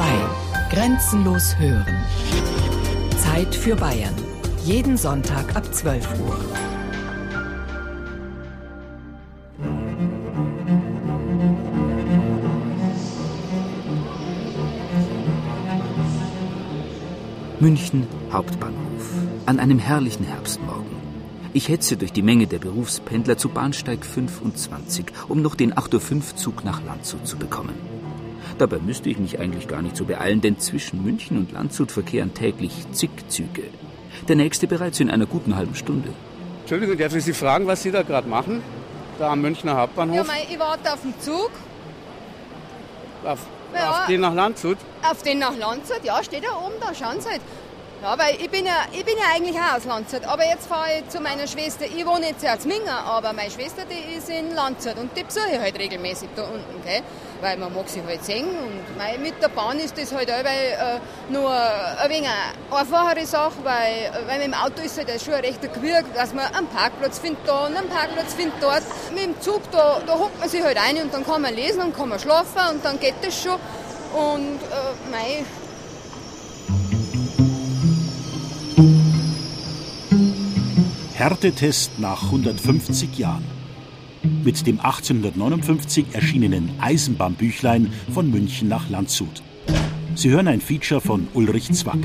2. Grenzenlos hören. Zeit für Bayern. Jeden Sonntag ab 12 Uhr. München Hauptbahnhof. An einem herrlichen Herbstmorgen. Ich hetze durch die Menge der Berufspendler zu Bahnsteig 25, um noch den 8.05 Uhr Zug nach Landshut zu bekommen. Dabei müsste ich mich eigentlich gar nicht so beeilen, denn zwischen München und Landshut verkehren täglich zig Züge. Der nächste bereits in einer guten halben Stunde. Entschuldigung, darf ich Sie fragen, was Sie da gerade machen? Da am Münchner Hauptbahnhof? Ja, mei, ich warte auf den Zug. Auf, Ja. auf den nach Landshut? Auf den nach Landshut, ja, steht da oben, da schauen Sie halt. Ja, weil ich bin ja, ich bin ja eigentlich auch aus Landshut, aber jetzt fahre ich zu meiner Schwester. Ich wohne jetzt ja als Minger, aber meine Schwester, die ist in Landshut und die besuche ich halt regelmäßig da unten, gell? Weil man mag sie halt sehen und mit der Bahn ist das halt auch äh, nur ein wenig eine einfachere Sache, weil, äh, weil mit dem Auto ist halt das schon ein rechter Gewirr, dass man einen Parkplatz findet da und einen Parkplatz findet dort. Mit dem Zug, da, da hockt man sich halt ein und dann kann man lesen und kann man schlafen und dann geht das schon. Und äh, mei, Härtetest nach 150 Jahren. Mit dem 1859 erschienenen Eisenbahnbüchlein von München nach Landshut. Sie hören ein Feature von Ulrich Zwack.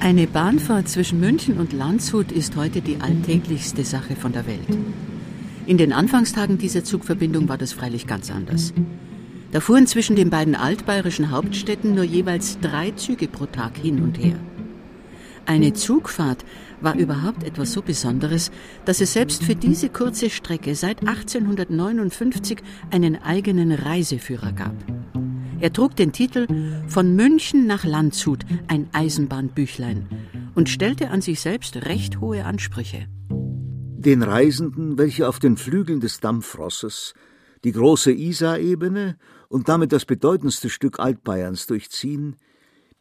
Eine Bahnfahrt zwischen München und Landshut ist heute die alltäglichste Sache von der Welt. In den Anfangstagen dieser Zugverbindung war das freilich ganz anders. Da fuhren zwischen den beiden altbayerischen Hauptstädten nur jeweils drei Züge pro Tag hin und her. Eine Zugfahrt war überhaupt etwas so Besonderes, dass es selbst für diese kurze Strecke seit 1859 einen eigenen Reiseführer gab. Er trug den Titel Von München nach Landshut, ein Eisenbahnbüchlein und stellte an sich selbst recht hohe Ansprüche. Den Reisenden, welche auf den Flügeln des Dampfrosses die große Isar-Ebene und damit das bedeutendste Stück Altbayerns durchziehen,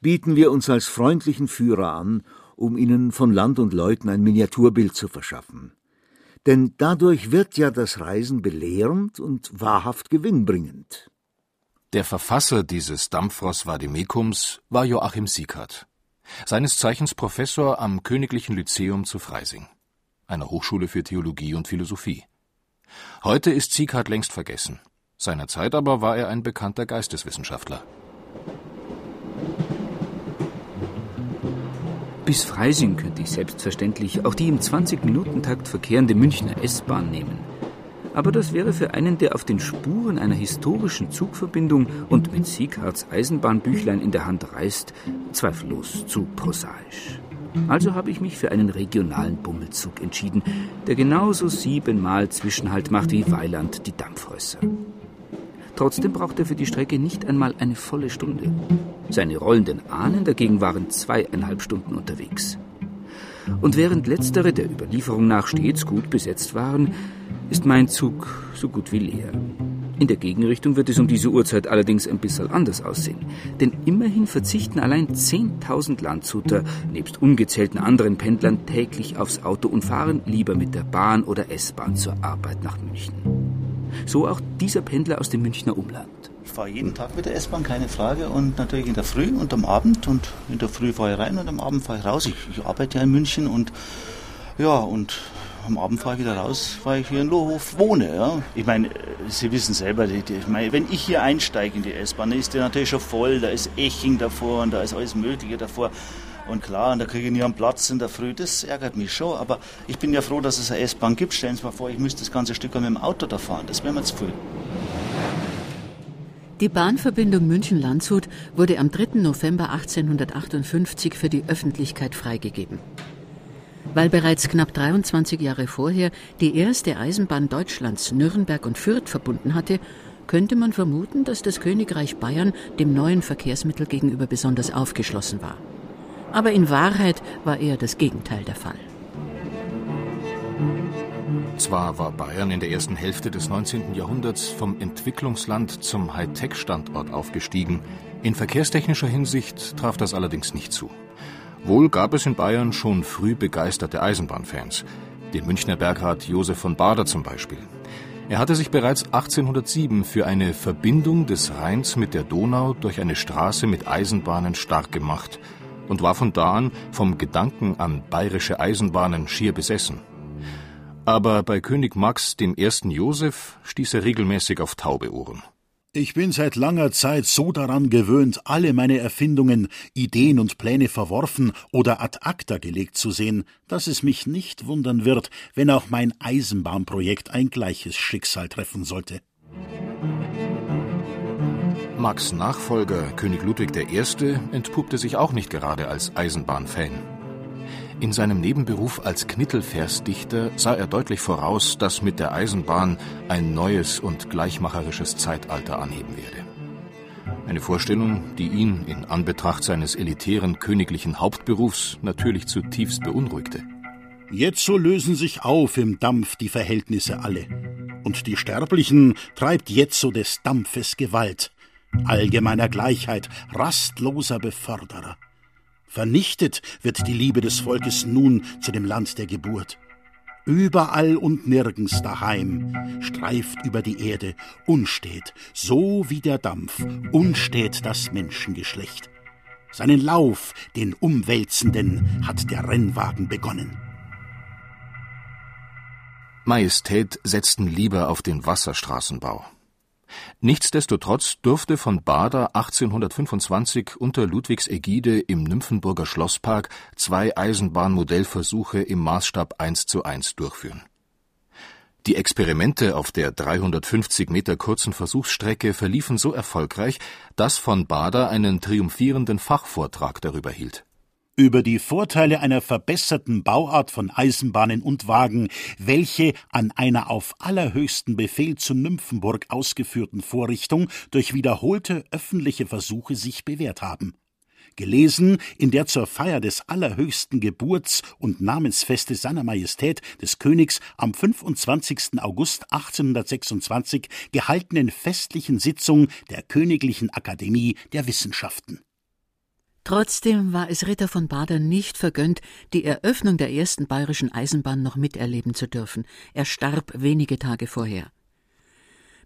bieten wir uns als freundlichen Führer an, um ihnen von Land und Leuten ein Miniaturbild zu verschaffen. Denn dadurch wird ja das Reisen belehrend und wahrhaft gewinnbringend. Der Verfasser dieses Dampfross Vademekums war Joachim Siekert, seines Zeichens Professor am Königlichen Lyzeum zu Freising, einer Hochschule für Theologie und Philosophie. Heute ist Siekert längst vergessen. Seinerzeit aber war er ein bekannter Geisteswissenschaftler. Bis Freising könnte ich selbstverständlich auch die im 20-Minuten-Takt verkehrende Münchner S-Bahn nehmen. Aber das wäre für einen, der auf den Spuren einer historischen Zugverbindung und mit Sieghards Eisenbahnbüchlein in der Hand reist, zweifellos zu prosaisch. Also habe ich mich für einen regionalen Bummelzug entschieden, der genauso siebenmal Zwischenhalt macht wie Weiland die Dampfrösser. Trotzdem braucht er für die Strecke nicht einmal eine volle Stunde. Seine rollenden Ahnen dagegen waren zweieinhalb Stunden unterwegs. Und während letztere der Überlieferung nach stets gut besetzt waren, ist mein Zug so gut wie leer. In der Gegenrichtung wird es um diese Uhrzeit allerdings ein bisschen anders aussehen. Denn immerhin verzichten allein 10.000 Landshuter, nebst ungezählten anderen Pendlern, täglich aufs Auto und fahren lieber mit der Bahn oder S-Bahn zur Arbeit nach München. So auch dieser Pendler aus dem Münchner Umland. Ich fahre jeden Tag mit der S-Bahn, keine Frage. Und natürlich in der Früh und am Abend. Und in der Früh fahre ich rein und am Abend fahre ich raus. Ich, ich arbeite ja in München und ja, und am Abend fahre ich wieder raus, weil ich hier in Lohhof wohne. Ja. Ich meine, Sie wissen selber, die, die, ich meine, wenn ich hier einsteige in die S-Bahn, ist die natürlich schon voll. Da ist Eching davor und da ist alles Mögliche davor. Und klar, und da kriege ich nie einen Platz in der Früh. Das ärgert mich schon. Aber ich bin ja froh, dass es eine S-Bahn gibt. Stellen Sie mal vor, ich müsste das ganze Stück mit dem Auto da fahren. Das wäre mir zu viel. Die Bahnverbindung München-Landshut wurde am 3. November 1858 für die Öffentlichkeit freigegeben. Weil bereits knapp 23 Jahre vorher die erste Eisenbahn Deutschlands Nürnberg und Fürth verbunden hatte, könnte man vermuten, dass das Königreich Bayern dem neuen Verkehrsmittel gegenüber besonders aufgeschlossen war. Aber in Wahrheit war eher das Gegenteil der Fall. Zwar war Bayern in der ersten Hälfte des 19. Jahrhunderts vom Entwicklungsland zum Hightech-Standort aufgestiegen. In verkehrstechnischer Hinsicht traf das allerdings nicht zu. Wohl gab es in Bayern schon früh begeisterte Eisenbahnfans, den Münchner Bergrat Josef von Bader zum Beispiel. Er hatte sich bereits 1807 für eine Verbindung des Rheins mit der Donau durch eine Straße mit Eisenbahnen stark gemacht und war von da an vom Gedanken an bayerische Eisenbahnen schier besessen. Aber bei König Max I. Joseph stieß er regelmäßig auf taube Ohren. Ich bin seit langer Zeit so daran gewöhnt, alle meine Erfindungen, Ideen und Pläne verworfen oder ad acta gelegt zu sehen, dass es mich nicht wundern wird, wenn auch mein Eisenbahnprojekt ein gleiches Schicksal treffen sollte. Max Nachfolger, König Ludwig I., entpuppte sich auch nicht gerade als Eisenbahnfan. In seinem Nebenberuf als Knittelversdichter sah er deutlich voraus, dass mit der Eisenbahn ein neues und gleichmacherisches Zeitalter anheben werde. Eine Vorstellung, die ihn in Anbetracht seines elitären königlichen Hauptberufs natürlich zutiefst beunruhigte. Jetzo lösen sich auf im Dampf die Verhältnisse alle. Und die Sterblichen treibt jetzo des Dampfes Gewalt. Allgemeiner Gleichheit, rastloser Beförderer. Vernichtet wird die Liebe des Volkes nun zu dem Land der Geburt. Überall und nirgends daheim streift über die Erde unstet, so wie der Dampf, unstet das Menschengeschlecht. Seinen Lauf, den umwälzenden, hat der Rennwagen begonnen. Majestät setzten lieber auf den Wasserstraßenbau. Nichtsdestotrotz durfte von Bader 1825 unter Ludwigs Ägide im Nymphenburger Schlosspark zwei Eisenbahnmodellversuche im Maßstab 1 zu 1 durchführen. Die Experimente auf der 350 Meter kurzen Versuchsstrecke verliefen so erfolgreich, dass von Bader einen triumphierenden Fachvortrag darüber hielt über die Vorteile einer verbesserten Bauart von Eisenbahnen und Wagen, welche an einer auf allerhöchsten Befehl zu Nymphenburg ausgeführten Vorrichtung durch wiederholte öffentliche Versuche sich bewährt haben. Gelesen in der zur Feier des allerhöchsten Geburts- und Namensfestes seiner Majestät des Königs am 25. August 1826 gehaltenen festlichen Sitzung der Königlichen Akademie der Wissenschaften. Trotzdem war es Ritter von Bader nicht vergönnt, die Eröffnung der ersten bayerischen Eisenbahn noch miterleben zu dürfen. Er starb wenige Tage vorher.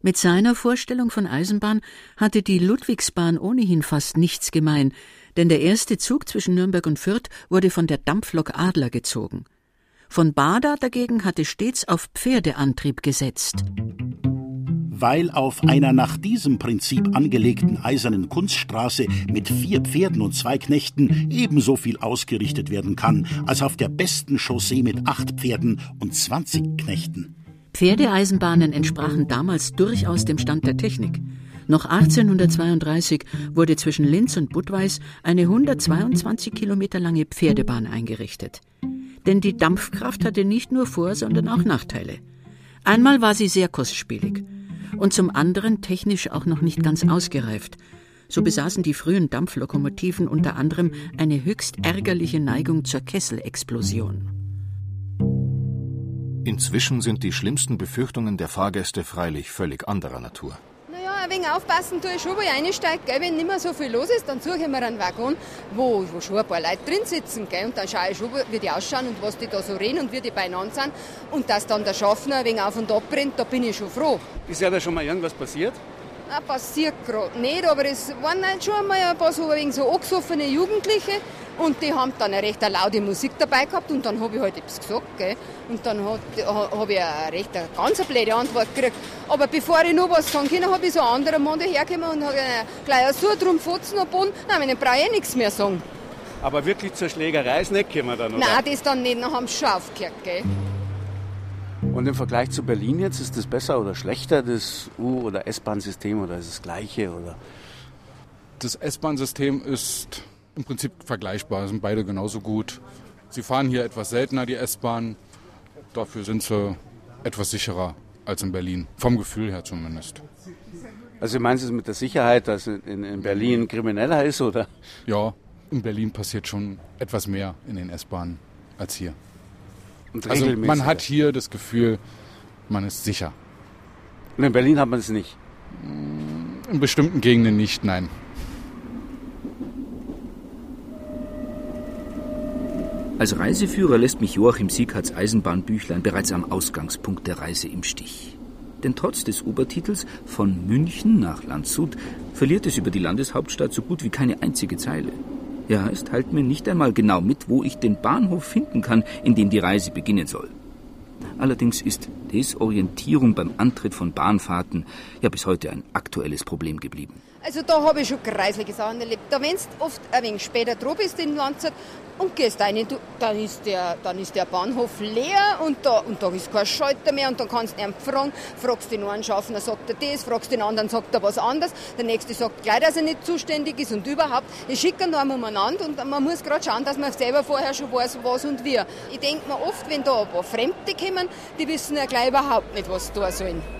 Mit seiner Vorstellung von Eisenbahn hatte die Ludwigsbahn ohnehin fast nichts gemein, denn der erste Zug zwischen Nürnberg und Fürth wurde von der Dampflok Adler gezogen. Von Bader dagegen hatte stets auf Pferdeantrieb gesetzt weil auf einer nach diesem Prinzip angelegten eisernen Kunststraße mit vier Pferden und zwei Knechten ebenso viel ausgerichtet werden kann, als auf der besten Chaussee mit acht Pferden und zwanzig Knechten. Pferdeeisenbahnen entsprachen damals durchaus dem Stand der Technik. Noch 1832 wurde zwischen Linz und Budweis eine 122 Kilometer lange Pferdebahn eingerichtet. Denn die Dampfkraft hatte nicht nur Vor-, sondern auch Nachteile. Einmal war sie sehr kostspielig und zum anderen technisch auch noch nicht ganz ausgereift. So besaßen die frühen Dampflokomotiven unter anderem eine höchst ärgerliche Neigung zur Kesselexplosion. Inzwischen sind die schlimmsten Befürchtungen der Fahrgäste freilich völlig anderer Natur ein wenig aufpassen tue schon, wo ich einsteige. Gell? Wenn nicht mehr so viel los ist, dann suche ich mir einen Waggon, wo, wo schon ein paar Leute drin sitzen. Gell? Und dann schaue ich schon, wie die ausschauen und was die da so reden und wie die beieinander sind. Und dass dann der Schaffner ein wenig auf und ab brennt, da bin ich schon froh. Ist ja da schon mal irgendwas passiert? Na, passiert gerade nicht, aber es waren halt schon einmal ein paar so, ein so angesoffene Jugendliche und die haben dann eine recht laute Musik dabei gehabt und dann habe ich halt etwas gesagt. Gell? Und dann habe ich eine recht eine ganz blöde Antwort gekriegt. Aber bevor ich noch was sagen kann, habe ich so einen anderen Mann dahergekommen und habe gleich so drum fotzen Boden. Nein, dann brauche ich eh nichts mehr sagen. Aber wirklich zur Schlägerei ist nicht gekommen dann, oder? Nein, das dann nicht, dann haben sie schon aufgehört, gell? Und im Vergleich zu Berlin jetzt, ist das besser oder schlechter, das U- oder S-Bahn-System, oder ist es das gleiche? Oder? Das S-Bahn-System ist im Prinzip vergleichbar, sind beide genauso gut. Sie fahren hier etwas seltener, die S-Bahn. Dafür sind sie etwas sicherer als in Berlin, vom Gefühl her zumindest. Also meinst du es mit der Sicherheit, dass in, in Berlin krimineller ist, oder? Ja, in Berlin passiert schon etwas mehr in den S-Bahnen als hier also man hat hier das Gefühl, man ist sicher. Und in Berlin hat man es nicht? In bestimmten Gegenden nicht, nein. Als Reiseführer lässt mich Joachim Sieghards Eisenbahnbüchlein bereits am Ausgangspunkt der Reise im Stich. Denn trotz des Obertitels von München nach Landshut verliert es über die Landeshauptstadt so gut wie keine einzige Zeile. Ja, es teilt mir nicht einmal genau mit, wo ich den Bahnhof finden kann, in dem die Reise beginnen soll. Allerdings ist Desorientierung beim Antritt von Bahnfahrten ja bis heute ein aktuelles Problem geblieben. Also da habe ich schon kreisliche Sachen erlebt. Da wenn du oft ein wenig später dran bist in Landzeit und gehst rein, dann ist der, dann ist der Bahnhof leer und da, und da ist kein Schalter mehr und dann kannst du ihn fragen, fragst den einen Schaffner, sagt er das, fragst den anderen, sagt er was anderes, der nächste sagt gleich, dass er nicht zuständig ist und überhaupt, ich schicke ihn einem umeinander und man muss gerade schauen, dass man selber vorher schon weiß, was und wie. Ich denke mir oft, wenn da ein paar Fremde kommen, die wissen ja gleich überhaupt nicht, was sie tun sollen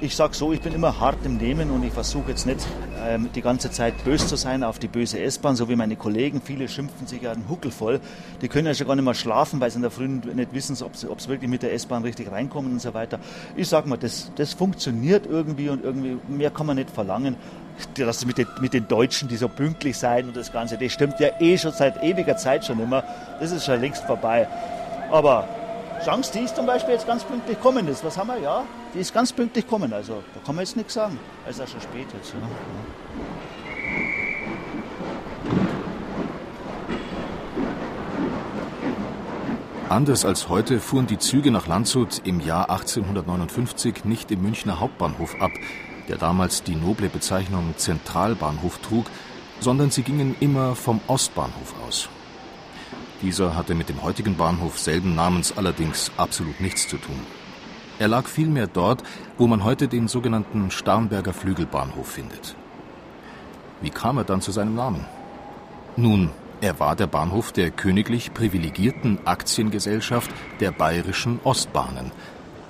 ich sage so, ich bin immer hart im Nehmen und ich versuche jetzt nicht ähm, die ganze Zeit böse zu sein auf die böse S-Bahn, so wie meine Kollegen. Viele schimpfen sich ja den Huckel voll. Die können ja schon gar nicht mehr schlafen, weil sie in der Früh nicht wissen, ob sie, ob sie wirklich mit der S-Bahn richtig reinkommen und so weiter. Ich sage mal, das, das funktioniert irgendwie und irgendwie mehr kann man nicht verlangen. Das mit den, mit den Deutschen, die so pünktlich sein und das Ganze, das stimmt ja eh schon seit ewiger Zeit schon immer. Das ist schon längst vorbei. Aber Chance, die ist zum Beispiel jetzt ganz pünktlich gekommen ist. Was haben wir? Ja, die ist ganz pünktlich gekommen. Also da kann man jetzt nichts sagen. Es ist ja schon spät jetzt. Ja. Anders als heute fuhren die Züge nach Landshut im Jahr 1859 nicht im Münchner Hauptbahnhof ab, der damals die noble Bezeichnung Zentralbahnhof trug, sondern sie gingen immer vom Ostbahnhof aus. Dieser hatte mit dem heutigen Bahnhof selben Namens allerdings absolut nichts zu tun. Er lag vielmehr dort, wo man heute den sogenannten Starnberger Flügelbahnhof findet. Wie kam er dann zu seinem Namen? Nun, er war der Bahnhof der königlich privilegierten Aktiengesellschaft der Bayerischen Ostbahnen,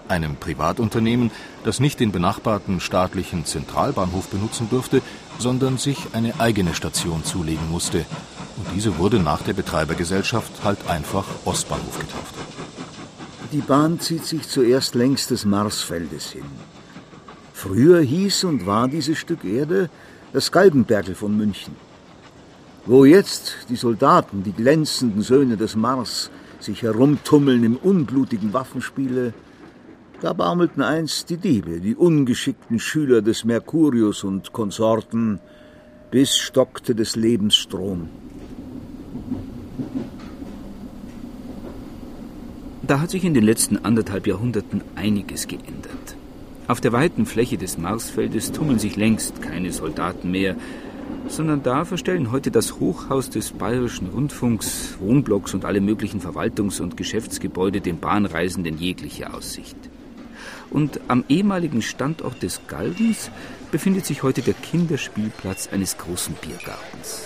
einem Privatunternehmen, das nicht den benachbarten staatlichen Zentralbahnhof benutzen durfte, sondern sich eine eigene Station zulegen musste, und diese wurde nach der Betreibergesellschaft halt einfach Ostbahnhof getauft. Die Bahn zieht sich zuerst längs des Marsfeldes hin. Früher hieß und war dieses Stück Erde das Galgenbergel von München. Wo jetzt die Soldaten, die glänzenden Söhne des Mars, sich herumtummeln im unblutigen Waffenspiele, da baumelten einst die Diebe, die ungeschickten Schüler des Mercurius und Konsorten, bis stockte des Lebens Strom. Da hat sich in den letzten anderthalb Jahrhunderten einiges geändert. Auf der weiten Fläche des Marsfeldes tummeln sich längst keine Soldaten mehr, sondern da verstellen heute das Hochhaus des Bayerischen Rundfunks, Wohnblocks und alle möglichen Verwaltungs- und Geschäftsgebäude den Bahnreisenden jegliche Aussicht. Und am ehemaligen Standort des Galgens befindet sich heute der Kinderspielplatz eines großen Biergartens.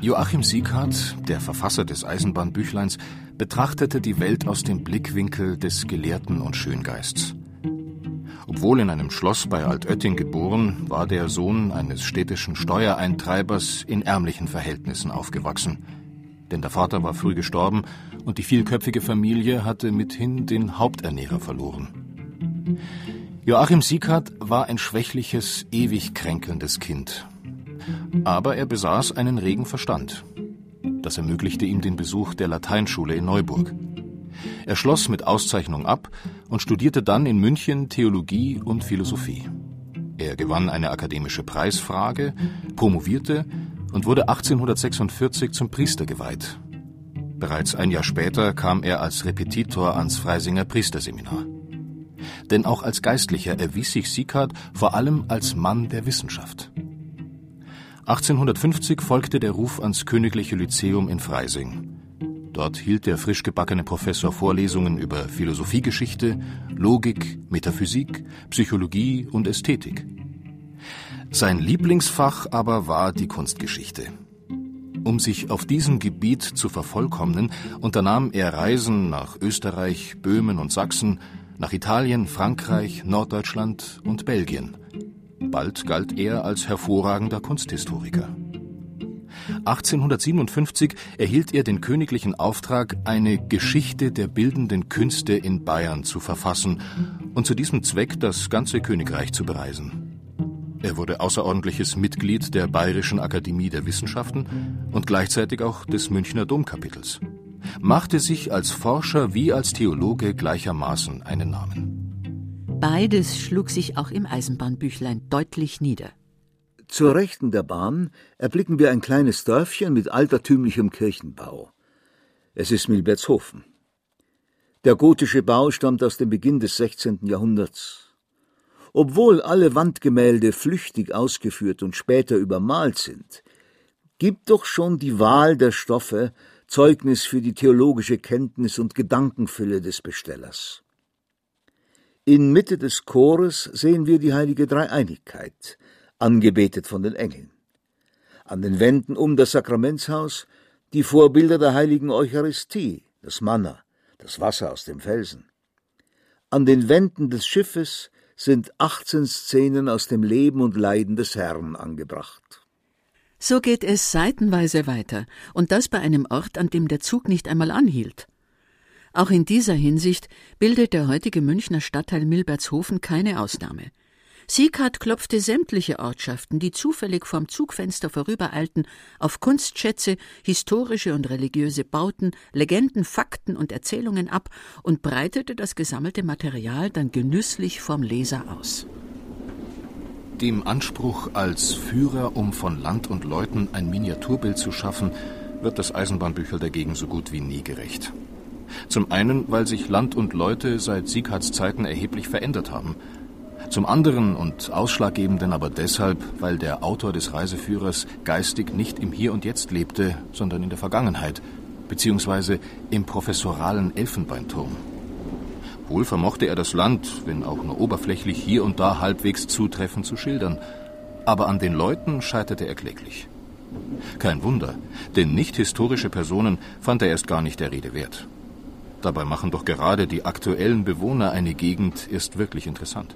Joachim Sieghardt, der Verfasser des Eisenbahnbüchleins, betrachtete die Welt aus dem Blickwinkel des Gelehrten und Schöngeists. Obwohl in einem Schloss bei Altötting geboren, war der Sohn eines städtischen Steuereintreibers in ärmlichen Verhältnissen aufgewachsen. Denn der Vater war früh gestorben und die vielköpfige Familie hatte mithin den Haupternährer verloren. Joachim Sieghardt war ein schwächliches, ewig kränkelndes Kind aber er besaß einen regen Verstand. Das ermöglichte ihm den Besuch der Lateinschule in Neuburg. Er schloss mit Auszeichnung ab und studierte dann in München Theologie und Philosophie. Er gewann eine akademische Preisfrage, promovierte und wurde 1846 zum Priester geweiht. Bereits ein Jahr später kam er als Repetitor ans Freisinger Priesterseminar. Denn auch als Geistlicher erwies sich Sieghard vor allem als Mann der Wissenschaft. 1850 folgte der Ruf ans Königliche Lyzeum in Freising. Dort hielt der frisch gebackene Professor Vorlesungen über Philosophiegeschichte, Logik, Metaphysik, Psychologie und Ästhetik. Sein Lieblingsfach aber war die Kunstgeschichte. Um sich auf diesem Gebiet zu vervollkommnen, unternahm er Reisen nach Österreich, Böhmen und Sachsen, nach Italien, Frankreich, Norddeutschland und Belgien. Bald galt er als hervorragender Kunsthistoriker. 1857 erhielt er den königlichen Auftrag, eine Geschichte der bildenden Künste in Bayern zu verfassen und zu diesem Zweck das ganze Königreich zu bereisen. Er wurde außerordentliches Mitglied der Bayerischen Akademie der Wissenschaften und gleichzeitig auch des Münchner Domkapitels, machte sich als Forscher wie als Theologe gleichermaßen einen Namen. Beides schlug sich auch im Eisenbahnbüchlein deutlich nieder. Zur Rechten der Bahn erblicken wir ein kleines Dörfchen mit altertümlichem Kirchenbau. Es ist Milbertshofen. Der gotische Bau stammt aus dem Beginn des 16. Jahrhunderts. Obwohl alle Wandgemälde flüchtig ausgeführt und später übermalt sind, gibt doch schon die Wahl der Stoffe Zeugnis für die theologische Kenntnis und Gedankenfülle des Bestellers. In Mitte des Chores sehen wir die heilige Dreieinigkeit, angebetet von den Engeln. An den Wänden um das Sakramentshaus die Vorbilder der heiligen Eucharistie, das Manna, das Wasser aus dem Felsen. An den Wänden des Schiffes sind 18 Szenen aus dem Leben und Leiden des Herrn angebracht. So geht es seitenweise weiter, und das bei einem Ort, an dem der Zug nicht einmal anhielt. Auch in dieser Hinsicht bildet der heutige Münchner Stadtteil Milbertshofen keine Ausnahme. Sieghart klopfte sämtliche Ortschaften, die zufällig vorm Zugfenster vorübereilten, auf Kunstschätze, historische und religiöse Bauten, Legenden, Fakten und Erzählungen ab und breitete das gesammelte Material dann genüsslich vorm Leser aus. Dem Anspruch, als Führer, um von Land und Leuten ein Miniaturbild zu schaffen, wird das Eisenbahnbüchel dagegen so gut wie nie gerecht. Zum einen, weil sich Land und Leute seit Sieghards Zeiten erheblich verändert haben – zum anderen und ausschlaggebenden aber deshalb, weil der Autor des Reiseführers geistig nicht im Hier und Jetzt lebte, sondern in der Vergangenheit, beziehungsweise im professoralen Elfenbeinturm. Wohl vermochte er das Land, wenn auch nur oberflächlich hier und da halbwegs zutreffend zu schildern, aber an den Leuten scheiterte er kläglich. Kein Wunder, denn nicht historische Personen fand er erst gar nicht der Rede wert. Dabei machen doch gerade die aktuellen Bewohner eine Gegend erst wirklich interessant.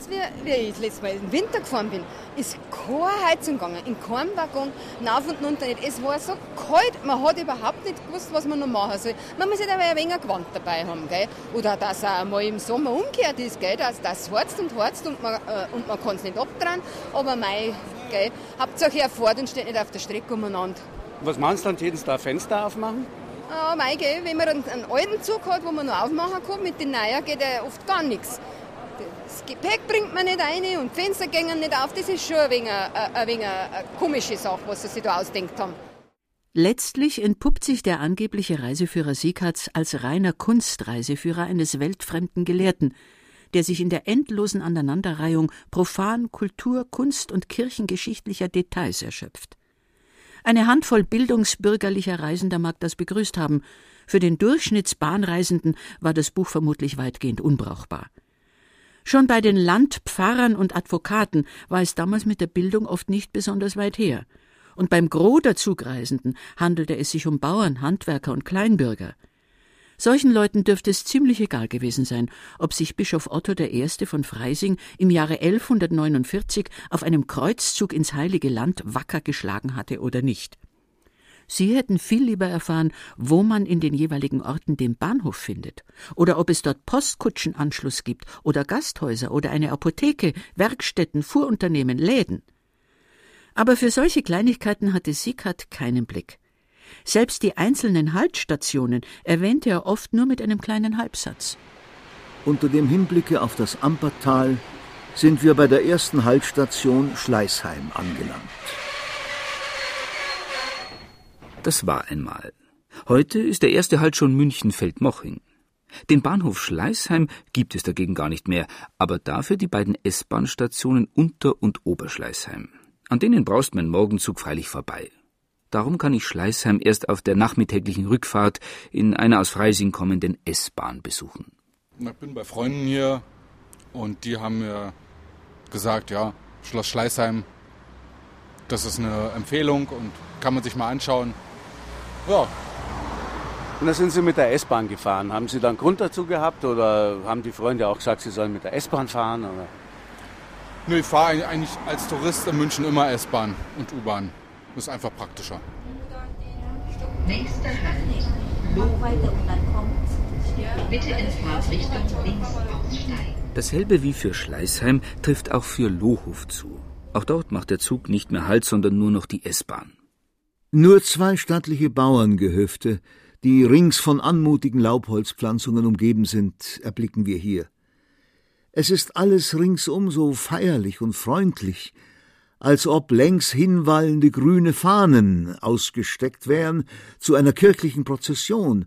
Sie, wie, ich letztes Mal im Winter gefahren bin? Ist keine Heizung gegangen, in keinem Waggon, rauf und runter nicht. Es war so kalt, man hat überhaupt nicht gewusst, was man noch machen soll. Man muss halt ein wenig Gewand dabei haben, gell? Oder dass auch mal im Sommer umgekehrt ist, gell? Dass das harzt und harzt und man, äh, und man kann es nicht abdrehen. Aber mei, gell? Hauptsache er fährt und steht nicht auf der Strecke umeinander. Was meinst du dann, jeden da Fenster aufmachen? Ah, mei, gell? Wenn man einen, einen alten Zug hat, wo man noch aufmachen kann, mit den neuen geht ja oft gar nichts. Das Gepäck bringt man nicht rein und Fenster gehen nicht auf. Das ist schon ein wenig, ein, ein wenig eine komische Sache, was sie sich da ausdenkt haben. Letztlich entpuppt sich der angebliche Reiseführer Siekatz als reiner Kunstreiseführer eines weltfremden Gelehrten, der sich in der endlosen Aneinanderreihung profan Kultur, Kunst und kirchengeschichtlicher Details erschöpft. Eine Handvoll bildungsbürgerlicher Reisender mag das begrüßt haben, für den Durchschnittsbahnreisenden war das Buch vermutlich weitgehend unbrauchbar. Schon bei den Landpfarrern und Advokaten war es damals mit der Bildung oft nicht besonders weit her. Und beim Gros der Zugreisenden handelte es sich um Bauern, Handwerker und Kleinbürger. Solchen Leuten dürfte es ziemlich egal gewesen sein, ob sich Bischof Otto I. von Freising im Jahre 1149 auf einem Kreuzzug ins Heilige Land wacker geschlagen hatte oder nicht. Sie hätten viel lieber erfahren, wo man in den jeweiligen Orten den Bahnhof findet, oder ob es dort Postkutschenanschluss gibt, oder Gasthäuser, oder eine Apotheke, Werkstätten, Fuhrunternehmen, Läden. Aber für solche Kleinigkeiten hatte Sickert keinen Blick. Selbst die einzelnen Haltstationen erwähnte er oft nur mit einem kleinen Halbsatz. Unter dem Hinblicke auf das Ampertal sind wir bei der ersten Haltstation Schleißheim angelangt. Das war einmal. Heute ist der erste Halt schon München-Feldmoching. Den Bahnhof Schleißheim gibt es dagegen gar nicht mehr, aber dafür die beiden S-Bahn-Stationen Unter- und Oberschleißheim. An denen braust mein Morgenzug freilich vorbei. Darum kann ich Schleißheim erst auf der nachmittäglichen Rückfahrt in einer aus Freising kommenden S-Bahn besuchen. Ich bin bei Freunden hier und die haben mir gesagt, ja, Schloss Schleißheim, das ist eine Empfehlung und kann man sich mal anschauen. Ja. Und da sind Sie mit der S-Bahn gefahren. Haben Sie dann Grund dazu gehabt oder haben die Freunde auch gesagt, Sie sollen mit der S-Bahn fahren? Oder? Nö, ich fahre eigentlich als Tourist in München immer S-Bahn und U-Bahn. Das ist einfach praktischer. Nächster Halt. Lohweite und dann kommt. Bitte in Fahrtrichtung links aussteigen. Dasselbe wie für Schleißheim trifft auch für Lohof zu. Auch dort macht der Zug nicht mehr Halt, sondern nur noch die S-Bahn. Nur zwei stattliche Bauerngehöfte, die rings von anmutigen Laubholzpflanzungen umgeben sind, erblicken wir hier. Es ist alles ringsum so feierlich und freundlich, als ob längs hinwallende grüne Fahnen ausgesteckt wären zu einer kirchlichen Prozession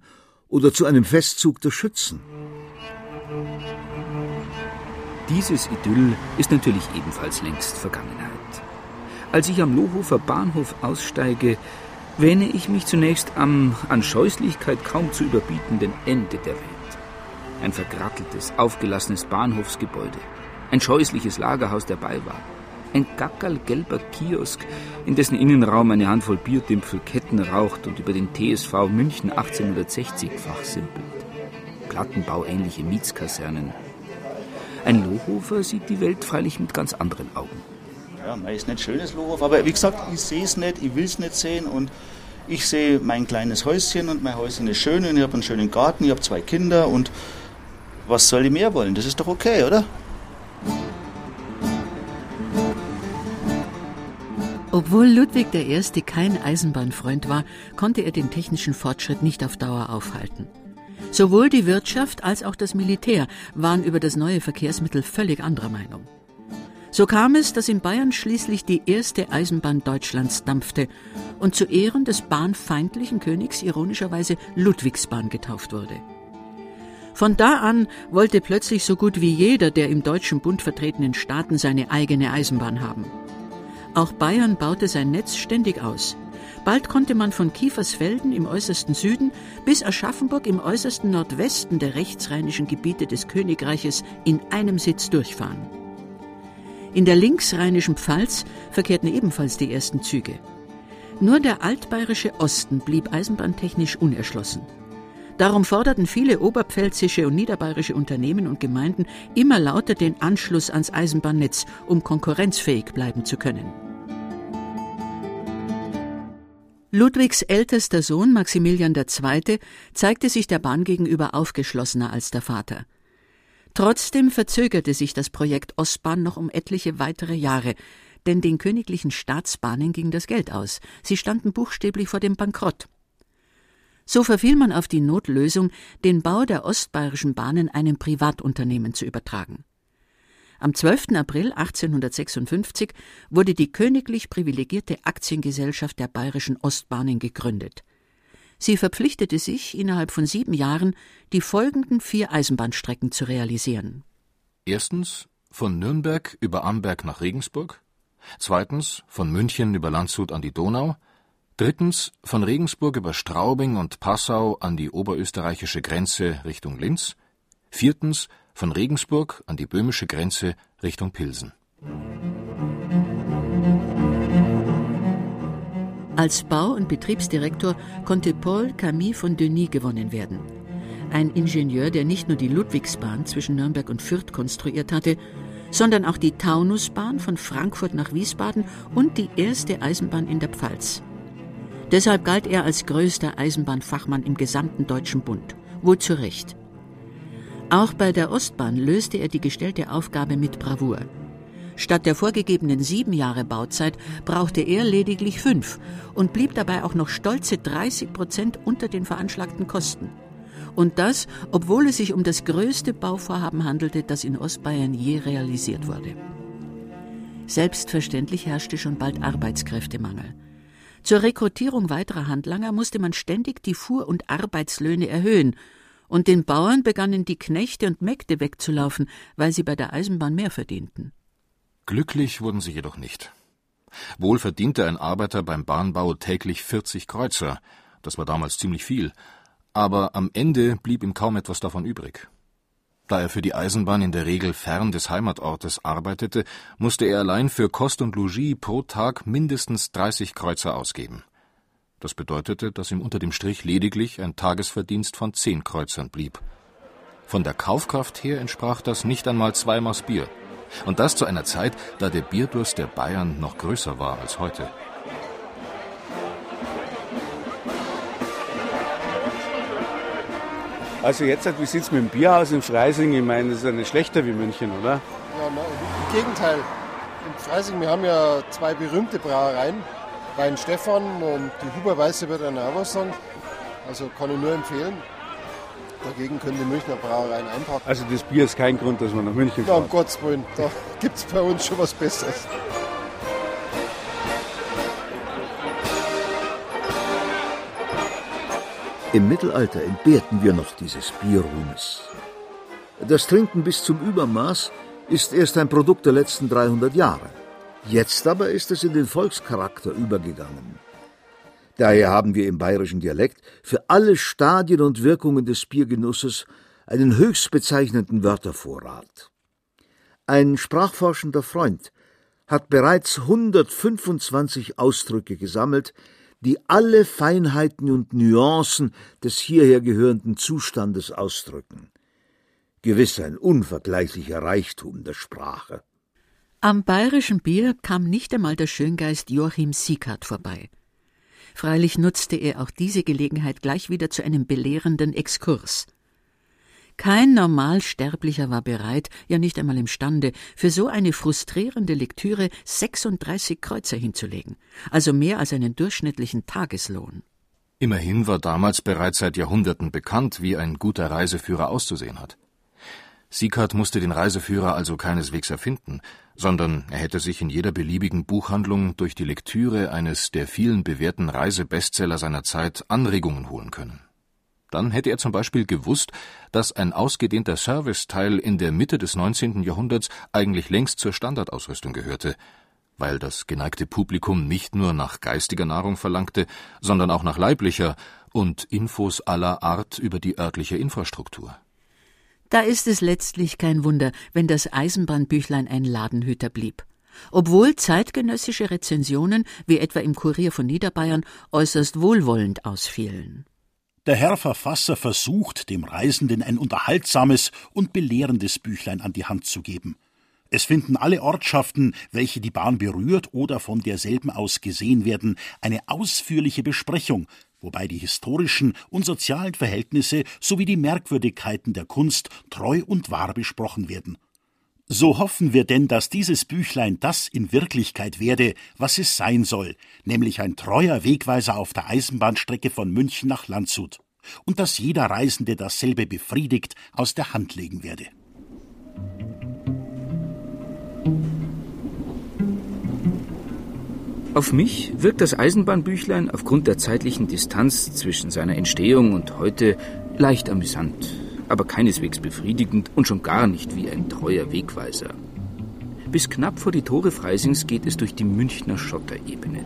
oder zu einem Festzug der Schützen. Dieses Idyll ist natürlich ebenfalls längst Vergangenheit. Als ich am Lohofer Bahnhof aussteige, wähne ich mich zunächst am an Scheußlichkeit kaum zu überbietenden Ende der Welt. Ein vergratteltes, aufgelassenes Bahnhofsgebäude, ein scheußliches Lagerhaus der Beiwagen, ein gackerlgelber Kiosk, in dessen Innenraum eine Handvoll Bierdümpfel Ketten raucht und über den TSV München 1860 fachsimpelt. Plattenbauähnliche Mietskasernen, ein Lohofer sieht die Welt freilich mit ganz anderen Augen. Ja, man ist nicht schönes Lohof, aber wie gesagt, ich sehe es nicht, ich will es nicht sehen und ich sehe mein kleines Häuschen und mein Häuschen ist schön und ich habe einen schönen Garten, ich habe zwei Kinder und was soll ich mehr wollen? Das ist doch okay, oder? Obwohl Ludwig I. kein Eisenbahnfreund war, konnte er den technischen Fortschritt nicht auf Dauer aufhalten. Sowohl die Wirtschaft als auch das Militär waren über das neue Verkehrsmittel völlig anderer Meinung. So kam es, dass in Bayern schließlich die erste Eisenbahn Deutschlands dampfte und zu Ehren des bahnfeindlichen Königs ironischerweise Ludwigsbahn getauft wurde. Von da an wollte plötzlich so gut wie jeder der im Deutschen Bund vertretenen Staaten seine eigene Eisenbahn haben. Auch Bayern baute sein Netz ständig aus. Bald konnte man von Kiefersfelden im äußersten Süden bis Aschaffenburg im äußersten Nordwesten der rechtsrheinischen Gebiete des Königreiches in einem Sitz durchfahren. In der linksrheinischen Pfalz verkehrten ebenfalls die ersten Züge. Nur der altbayerische Osten blieb eisenbahntechnisch unerschlossen. Darum forderten viele oberpfälzische und niederbayerische Unternehmen und Gemeinden immer lauter den Anschluss ans Eisenbahnnetz, um konkurrenzfähig bleiben zu können. Ludwigs ältester Sohn Maximilian II. zeigte sich der Bahn gegenüber aufgeschlossener als der Vater. Trotzdem verzögerte sich das Projekt Ostbahn noch um etliche weitere Jahre, denn den königlichen Staatsbahnen ging das Geld aus. Sie standen buchstäblich vor dem Bankrott. So verfiel man auf die Notlösung, den Bau der ostbayerischen Bahnen einem Privatunternehmen zu übertragen. Am 12. April 1856 wurde die königlich privilegierte Aktiengesellschaft der Bayerischen Ostbahnen gegründet. Sie verpflichtete sich, innerhalb von sieben Jahren die folgenden vier Eisenbahnstrecken zu realisieren. Erstens von Nürnberg über Amberg nach Regensburg, zweitens von München über Landshut an die Donau, drittens von Regensburg über Straubing und Passau an die oberösterreichische Grenze Richtung Linz, viertens von Regensburg an die böhmische Grenze Richtung Pilsen. Als Bau- und Betriebsdirektor konnte Paul Camille von Denis gewonnen werden. Ein Ingenieur, der nicht nur die Ludwigsbahn zwischen Nürnberg und Fürth konstruiert hatte, sondern auch die Taunusbahn von Frankfurt nach Wiesbaden und die erste Eisenbahn in der Pfalz. Deshalb galt er als größter Eisenbahnfachmann im gesamten Deutschen Bund. Wohl zu Recht. Auch bei der Ostbahn löste er die gestellte Aufgabe mit Bravour. Statt der vorgegebenen sieben Jahre Bauzeit brauchte er lediglich fünf und blieb dabei auch noch stolze 30 Prozent unter den veranschlagten Kosten. Und das, obwohl es sich um das größte Bauvorhaben handelte, das in Ostbayern je realisiert wurde. Selbstverständlich herrschte schon bald Arbeitskräftemangel. Zur Rekrutierung weiterer Handlanger musste man ständig die Fuhr- und Arbeitslöhne erhöhen und den Bauern begannen die Knechte und Mägde wegzulaufen, weil sie bei der Eisenbahn mehr verdienten. Glücklich wurden sie jedoch nicht. Wohl verdiente ein Arbeiter beim Bahnbau täglich 40 Kreuzer, das war damals ziemlich viel, aber am Ende blieb ihm kaum etwas davon übrig. Da er für die Eisenbahn in der Regel fern des Heimatortes arbeitete, musste er allein für Kost und Logis pro Tag mindestens 30 Kreuzer ausgeben. Das bedeutete, dass ihm unter dem Strich lediglich ein Tagesverdienst von zehn Kreuzern blieb. Von der Kaufkraft her entsprach das nicht einmal zwei Maß Bier. Und das zu einer Zeit, da der Bierdurst der Bayern noch größer war als heute. Also jetzt, wie sieht es mit dem Bierhaus in Freising? Ich meine, das ist ja nicht schlechter wie München, oder? Ja, nein, im Gegenteil. In Freising, wir haben ja zwei berühmte Brauereien, Wein Stefan und die Huber Weiße wird einer auch was sagen. Also kann ich nur empfehlen. Dagegen können die Münchner Brauereien einpacken. Also das Bier ist kein Grund, dass man nach München Ja, fährt. um Gottes Willen, da gibt es bei uns schon was Besseres. Im Mittelalter entbehrten wir noch dieses Bierruhmes. Das Trinken bis zum Übermaß ist erst ein Produkt der letzten 300 Jahre. Jetzt aber ist es in den Volkscharakter übergegangen. Daher haben wir im bayerischen Dialekt für alle Stadien und Wirkungen des Biergenusses einen höchst bezeichnenden Wörtervorrat. Ein sprachforschender Freund hat bereits 125 Ausdrücke gesammelt, die alle Feinheiten und Nuancen des hierher gehörenden Zustandes ausdrücken. Gewiss ein unvergleichlicher Reichtum der Sprache. Am bayerischen Bier kam nicht einmal der Schöngeist Joachim Siekert vorbei. Freilich nutzte er auch diese Gelegenheit gleich wieder zu einem belehrenden Exkurs. Kein Normalsterblicher war bereit, ja nicht einmal imstande, für so eine frustrierende Lektüre 36 Kreuzer hinzulegen, also mehr als einen durchschnittlichen Tageslohn. Immerhin war damals bereits seit Jahrhunderten bekannt, wie ein guter Reiseführer auszusehen hat. Siekert musste den Reiseführer also keineswegs erfinden, sondern er hätte sich in jeder beliebigen Buchhandlung durch die Lektüre eines der vielen bewährten Reisebestseller seiner Zeit Anregungen holen können. Dann hätte er zum Beispiel gewusst, dass ein ausgedehnter Serviceteil in der Mitte des 19. Jahrhunderts eigentlich längst zur Standardausrüstung gehörte, weil das geneigte Publikum nicht nur nach geistiger Nahrung verlangte, sondern auch nach leiblicher und Infos aller Art über die örtliche Infrastruktur. Da ist es letztlich kein Wunder, wenn das Eisenbahnbüchlein ein Ladenhüter blieb. Obwohl zeitgenössische Rezensionen, wie etwa im Kurier von Niederbayern, äußerst wohlwollend ausfielen. Der Herr Verfasser versucht, dem Reisenden ein unterhaltsames und belehrendes Büchlein an die Hand zu geben. Es finden alle Ortschaften, welche die Bahn berührt oder von derselben aus gesehen werden, eine ausführliche Besprechung, wobei die historischen und sozialen Verhältnisse sowie die Merkwürdigkeiten der Kunst treu und wahr besprochen werden. So hoffen wir denn, dass dieses Büchlein das in Wirklichkeit werde, was es sein soll, nämlich ein treuer Wegweiser auf der Eisenbahnstrecke von München nach Landshut, und dass jeder Reisende dasselbe befriedigt aus der Hand legen werde. Auf mich wirkt das Eisenbahnbüchlein aufgrund der zeitlichen Distanz zwischen seiner Entstehung und heute leicht amüsant, aber keineswegs befriedigend und schon gar nicht wie ein treuer Wegweiser. Bis knapp vor die Tore Freisings geht es durch die Münchner Schotterebene.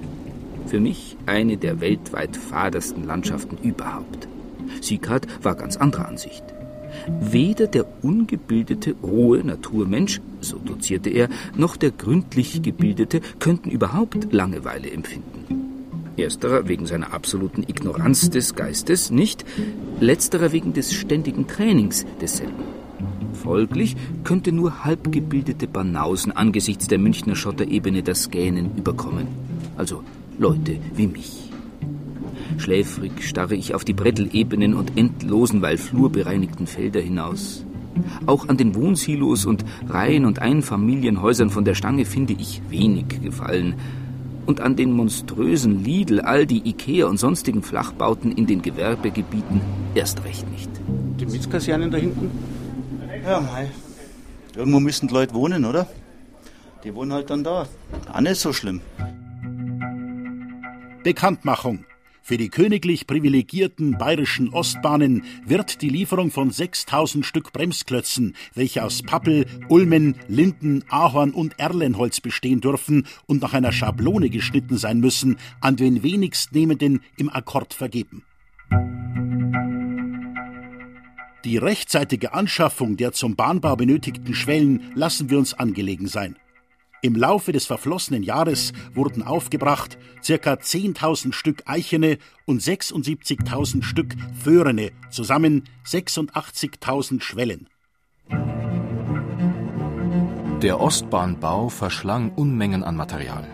Für mich eine der weltweit fadersten Landschaften überhaupt. Sieghardt war ganz anderer Ansicht. Weder der ungebildete, rohe Naturmensch, so dozierte er, noch der gründlich gebildete könnten überhaupt Langeweile empfinden. Ersterer wegen seiner absoluten Ignoranz des Geistes nicht, letzterer wegen des ständigen Trainings desselben. Folglich könnte nur halbgebildete Banausen angesichts der Münchner Schotterebene das Gähnen überkommen. Also Leute wie mich. Schläfrig starre ich auf die Brettelebenen und endlosen, weil flurbereinigten Felder hinaus. Auch an den Wohnsilos und Reihen- und Einfamilienhäusern von der Stange finde ich wenig Gefallen. Und an den monströsen Lidl, Aldi, Ikea und sonstigen Flachbauten in den Gewerbegebieten erst recht nicht. Die Mietskasernen da hinten? Ja, mei. Irgendwo müssen die Leute wohnen, oder? Die wohnen halt dann da. Auch nicht so schlimm. Bekanntmachung. Für die königlich privilegierten bayerischen Ostbahnen wird die Lieferung von 6000 Stück Bremsklötzen, welche aus Pappel, Ulmen, Linden, Ahorn und Erlenholz bestehen dürfen und nach einer Schablone geschnitten sein müssen, an den wenigstnehmenden im Akkord vergeben. Die rechtzeitige Anschaffung der zum Bahnbau benötigten Schwellen lassen wir uns angelegen sein. Im Laufe des verflossenen Jahres wurden aufgebracht ca. 10.000 Stück Eichene und 76.000 Stück Föhrene, zusammen 86.000 Schwellen. Der Ostbahnbau verschlang Unmengen an Material.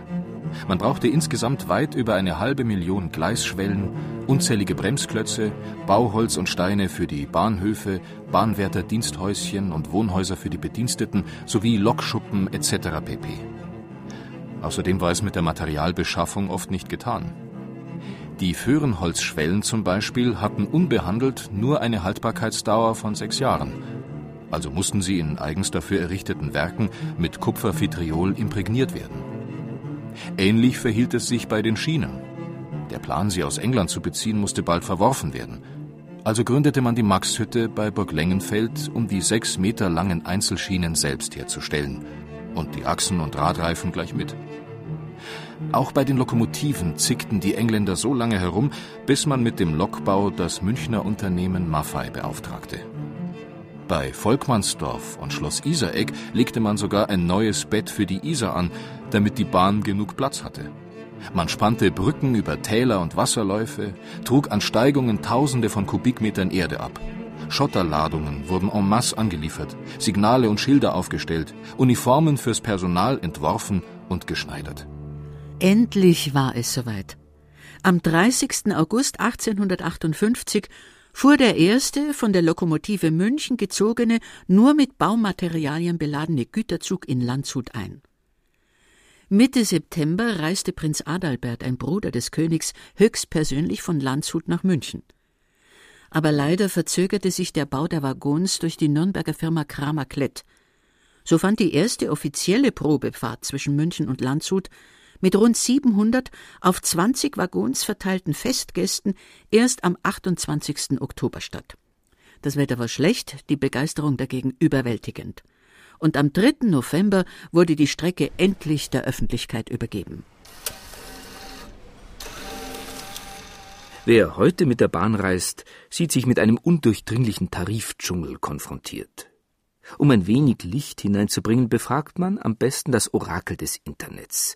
Man brauchte insgesamt weit über eine halbe Million Gleisschwellen, unzählige Bremsklötze, Bauholz und Steine für die Bahnhöfe, Bahnwärterdiensthäuschen und Wohnhäuser für die Bediensteten sowie Lokschuppen etc. pp. Außerdem war es mit der Materialbeschaffung oft nicht getan. Die Föhrenholzschwellen zum Beispiel hatten unbehandelt nur eine Haltbarkeitsdauer von sechs Jahren. Also mussten sie in eigens dafür errichteten Werken mit Kupfervitriol imprägniert werden. Ähnlich verhielt es sich bei den Schienen. Der Plan, sie aus England zu beziehen, musste bald verworfen werden. Also gründete man die Maxhütte bei Burg Lengenfeld, um die sechs Meter langen Einzelschienen selbst herzustellen. Und die Achsen und Radreifen gleich mit. Auch bei den Lokomotiven zickten die Engländer so lange herum, bis man mit dem Lokbau das Münchner Unternehmen Maffei beauftragte. Bei Volkmannsdorf und Schloss Isareck legte man sogar ein neues Bett für die Isar an, damit die Bahn genug Platz hatte. Man spannte Brücken über Täler und Wasserläufe, trug an Steigungen Tausende von Kubikmetern Erde ab. Schotterladungen wurden en masse angeliefert, Signale und Schilder aufgestellt, Uniformen fürs Personal entworfen und geschneidert. Endlich war es soweit. Am 30. August 1858 fuhr der erste von der Lokomotive München gezogene, nur mit Baumaterialien beladene Güterzug in Landshut ein. Mitte September reiste Prinz Adalbert, ein Bruder des Königs, höchstpersönlich von Landshut nach München. Aber leider verzögerte sich der Bau der Waggons durch die Nürnberger Firma Kramer Klett. So fand die erste offizielle Probefahrt zwischen München und Landshut mit rund 700 auf 20 Waggons verteilten Festgästen erst am 28. Oktober statt. Das Wetter war schlecht, die Begeisterung dagegen überwältigend und am 3. November wurde die Strecke endlich der Öffentlichkeit übergeben. Wer heute mit der Bahn reist, sieht sich mit einem undurchdringlichen Tarifdschungel konfrontiert. Um ein wenig Licht hineinzubringen, befragt man am besten das Orakel des Internets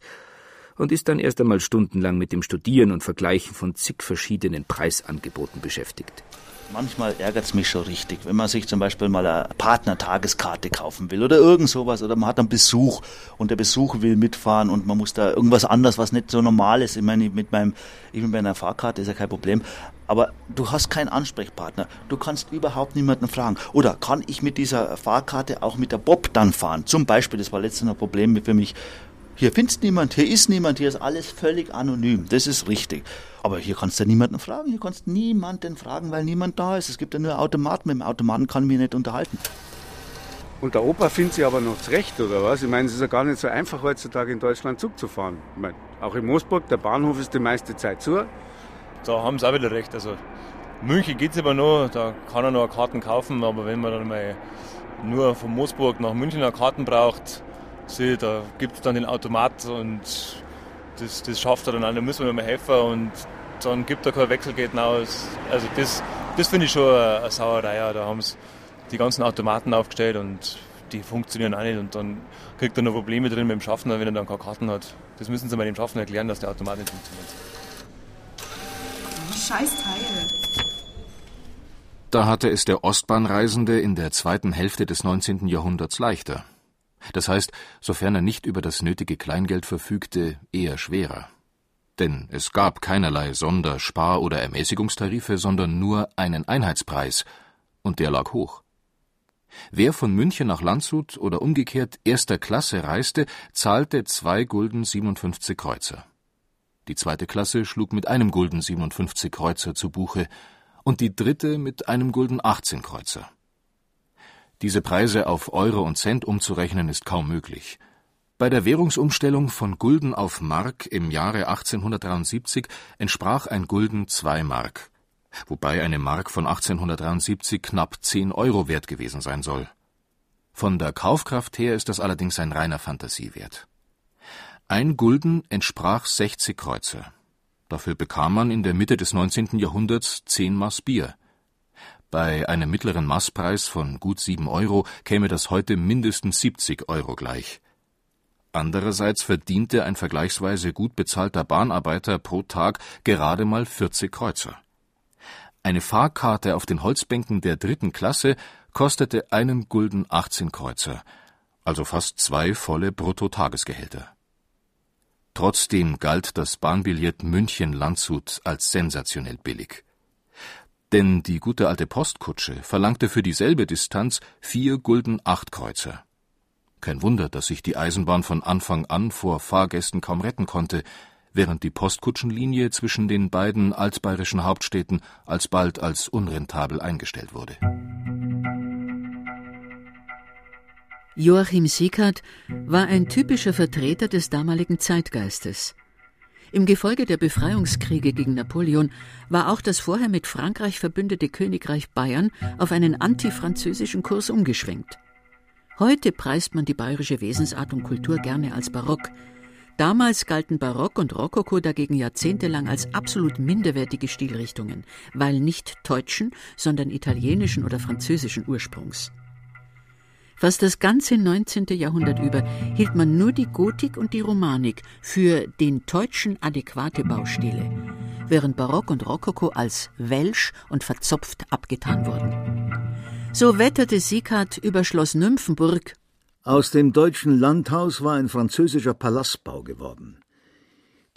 und ist dann erst einmal stundenlang mit dem Studieren und Vergleichen von zig verschiedenen Preisangeboten beschäftigt. Manchmal ärgert es mich schon richtig, wenn man sich zum Beispiel mal eine Partnertageskarte kaufen will oder irgend sowas oder man hat einen Besuch und der Besuch will mitfahren und man muss da irgendwas anderes, was nicht so normal ist. Ich meine, mit meinem, ich bin bei einer Fahrkarte, ist ja kein Problem. Aber du hast keinen Ansprechpartner. Du kannst überhaupt niemanden fragen. Oder kann ich mit dieser Fahrkarte auch mit der Bob dann fahren? Zum Beispiel, das war letztens ein Problem für mich. Hier findest niemand, hier ist niemand, hier ist alles völlig anonym. Das ist richtig. Aber hier kannst du niemanden fragen, hier kannst du niemanden fragen, weil niemand da ist. Es gibt ja nur Automaten, mit dem Automaten kann ich mich nicht unterhalten. Und der Opa findet sie aber noch zurecht, oder was? Ich meine, es ist ja gar nicht so einfach heutzutage in Deutschland Zug zu fahren. Ich meine, auch in Moosburg, der Bahnhof ist die meiste Zeit zu. Da haben sie auch wieder recht. Also München geht es aber noch, da kann er noch Karten kaufen, aber wenn man dann mal nur von Moosburg nach München eine Karten braucht, See, da gibt es dann den Automat und das, das schafft er dann auch, da müssen wir mal helfen und dann gibt er kein Wechselgeld aus. Also das, das finde ich schon eine, eine Sauerei. Ja. Da haben sie die ganzen Automaten aufgestellt und die funktionieren auch nicht und dann kriegt er noch Probleme drin mit dem Schaffner, wenn er dann keine Karten hat. Das müssen sie mal dem Schaffner erklären, dass der Automat nicht funktioniert. Scheiß Teil. Da hatte es der Ostbahnreisende in der zweiten Hälfte des 19. Jahrhunderts leichter. Das heißt, sofern er nicht über das nötige Kleingeld verfügte, eher schwerer. Denn es gab keinerlei Sonder-, Spar- oder Ermäßigungstarife, sondern nur einen Einheitspreis, und der lag hoch. Wer von München nach Landshut oder umgekehrt erster Klasse reiste, zahlte zwei Gulden 57 Kreuzer. Die zweite Klasse schlug mit einem Gulden 57 Kreuzer zu Buche und die dritte mit einem Gulden 18 Kreuzer. Diese Preise auf Euro und Cent umzurechnen ist kaum möglich. Bei der Währungsumstellung von Gulden auf Mark im Jahre 1873 entsprach ein Gulden zwei Mark, wobei eine Mark von 1873 knapp 10 Euro wert gewesen sein soll. Von der Kaufkraft her ist das allerdings ein reiner Fantasiewert. Ein Gulden entsprach 60 Kreuzer. Dafür bekam man in der Mitte des 19. Jahrhunderts 10 Maß Bier. Bei einem mittleren Maßpreis von gut sieben Euro käme das heute mindestens 70 Euro gleich. Andererseits verdiente ein vergleichsweise gut bezahlter Bahnarbeiter pro Tag gerade mal 40 Kreuzer. Eine Fahrkarte auf den Holzbänken der dritten Klasse kostete einen Gulden 18 Kreuzer, also fast zwei volle Bruttotagesgehälter. Trotzdem galt das Bahnbillett München-Landshut als sensationell billig. Denn die gute alte Postkutsche verlangte für dieselbe Distanz vier Gulden acht Kreuzer. Kein Wunder, dass sich die Eisenbahn von Anfang an vor Fahrgästen kaum retten konnte, während die Postkutschenlinie zwischen den beiden altbayerischen Hauptstädten alsbald als unrentabel eingestellt wurde. Joachim Sickert war ein typischer Vertreter des damaligen Zeitgeistes. Im Gefolge der Befreiungskriege gegen Napoleon war auch das vorher mit Frankreich verbündete Königreich Bayern auf einen antifranzösischen Kurs umgeschwenkt. Heute preist man die bayerische Wesensart und Kultur gerne als barock, Damals galten Barock und Rokoko dagegen jahrzehntelang als absolut minderwertige Stilrichtungen, weil nicht deutschen, sondern italienischen oder französischen Ursprungs. Fast das ganze 19. Jahrhundert über hielt man nur die Gotik und die Romanik für den Deutschen adäquate Baustile, während Barock und Rokoko als welsch und verzopft abgetan wurden. So wetterte Sieghard über Schloss Nymphenburg aus dem deutschen Landhaus war ein französischer Palastbau geworden.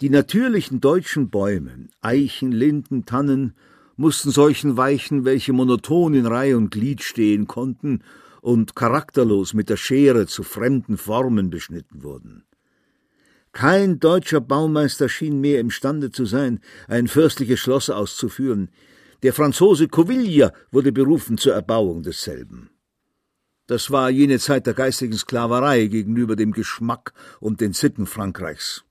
Die natürlichen deutschen Bäume, Eichen, Linden, Tannen, mussten solchen weichen, welche monoton in Reihe und Glied stehen konnten und charakterlos mit der Schere zu fremden Formen beschnitten wurden. Kein deutscher Baumeister schien mehr imstande zu sein, ein fürstliches Schloss auszuführen. Der Franzose Coviglia wurde berufen zur Erbauung desselben. Das war jene Zeit der geistigen Sklaverei gegenüber dem Geschmack und den Sitten Frankreichs.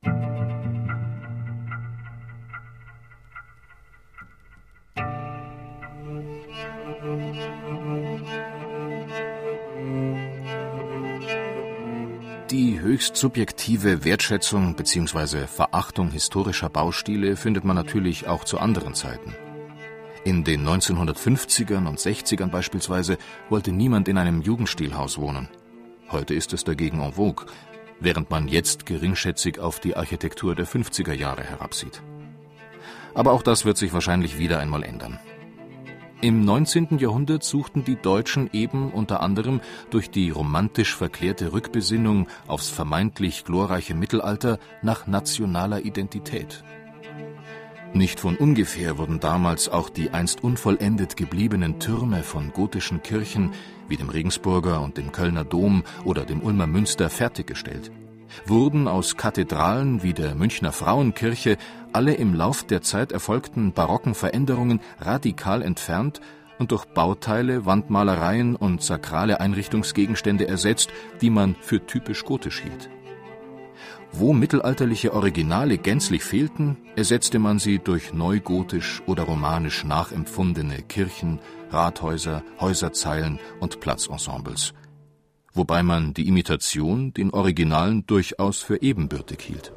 Die höchst subjektive Wertschätzung bzw. Verachtung historischer Baustile findet man natürlich auch zu anderen Zeiten. In den 1950ern und 60ern beispielsweise wollte niemand in einem Jugendstilhaus wohnen. Heute ist es dagegen en vogue, während man jetzt geringschätzig auf die Architektur der 50er Jahre herabsieht. Aber auch das wird sich wahrscheinlich wieder einmal ändern. Im 19. Jahrhundert suchten die Deutschen eben unter anderem durch die romantisch verklärte Rückbesinnung aufs vermeintlich glorreiche Mittelalter nach nationaler Identität. Nicht von ungefähr wurden damals auch die einst unvollendet gebliebenen Türme von gotischen Kirchen wie dem Regensburger und dem Kölner Dom oder dem Ulmer Münster fertiggestellt. Wurden aus Kathedralen wie der Münchner Frauenkirche alle im Lauf der Zeit erfolgten barocken Veränderungen radikal entfernt und durch Bauteile, Wandmalereien und sakrale Einrichtungsgegenstände ersetzt, die man für typisch gotisch hielt. Wo mittelalterliche Originale gänzlich fehlten, ersetzte man sie durch neugotisch oder romanisch nachempfundene Kirchen, Rathäuser, Häuserzeilen und Platzensembles, wobei man die Imitation den Originalen durchaus für ebenbürtig hielt.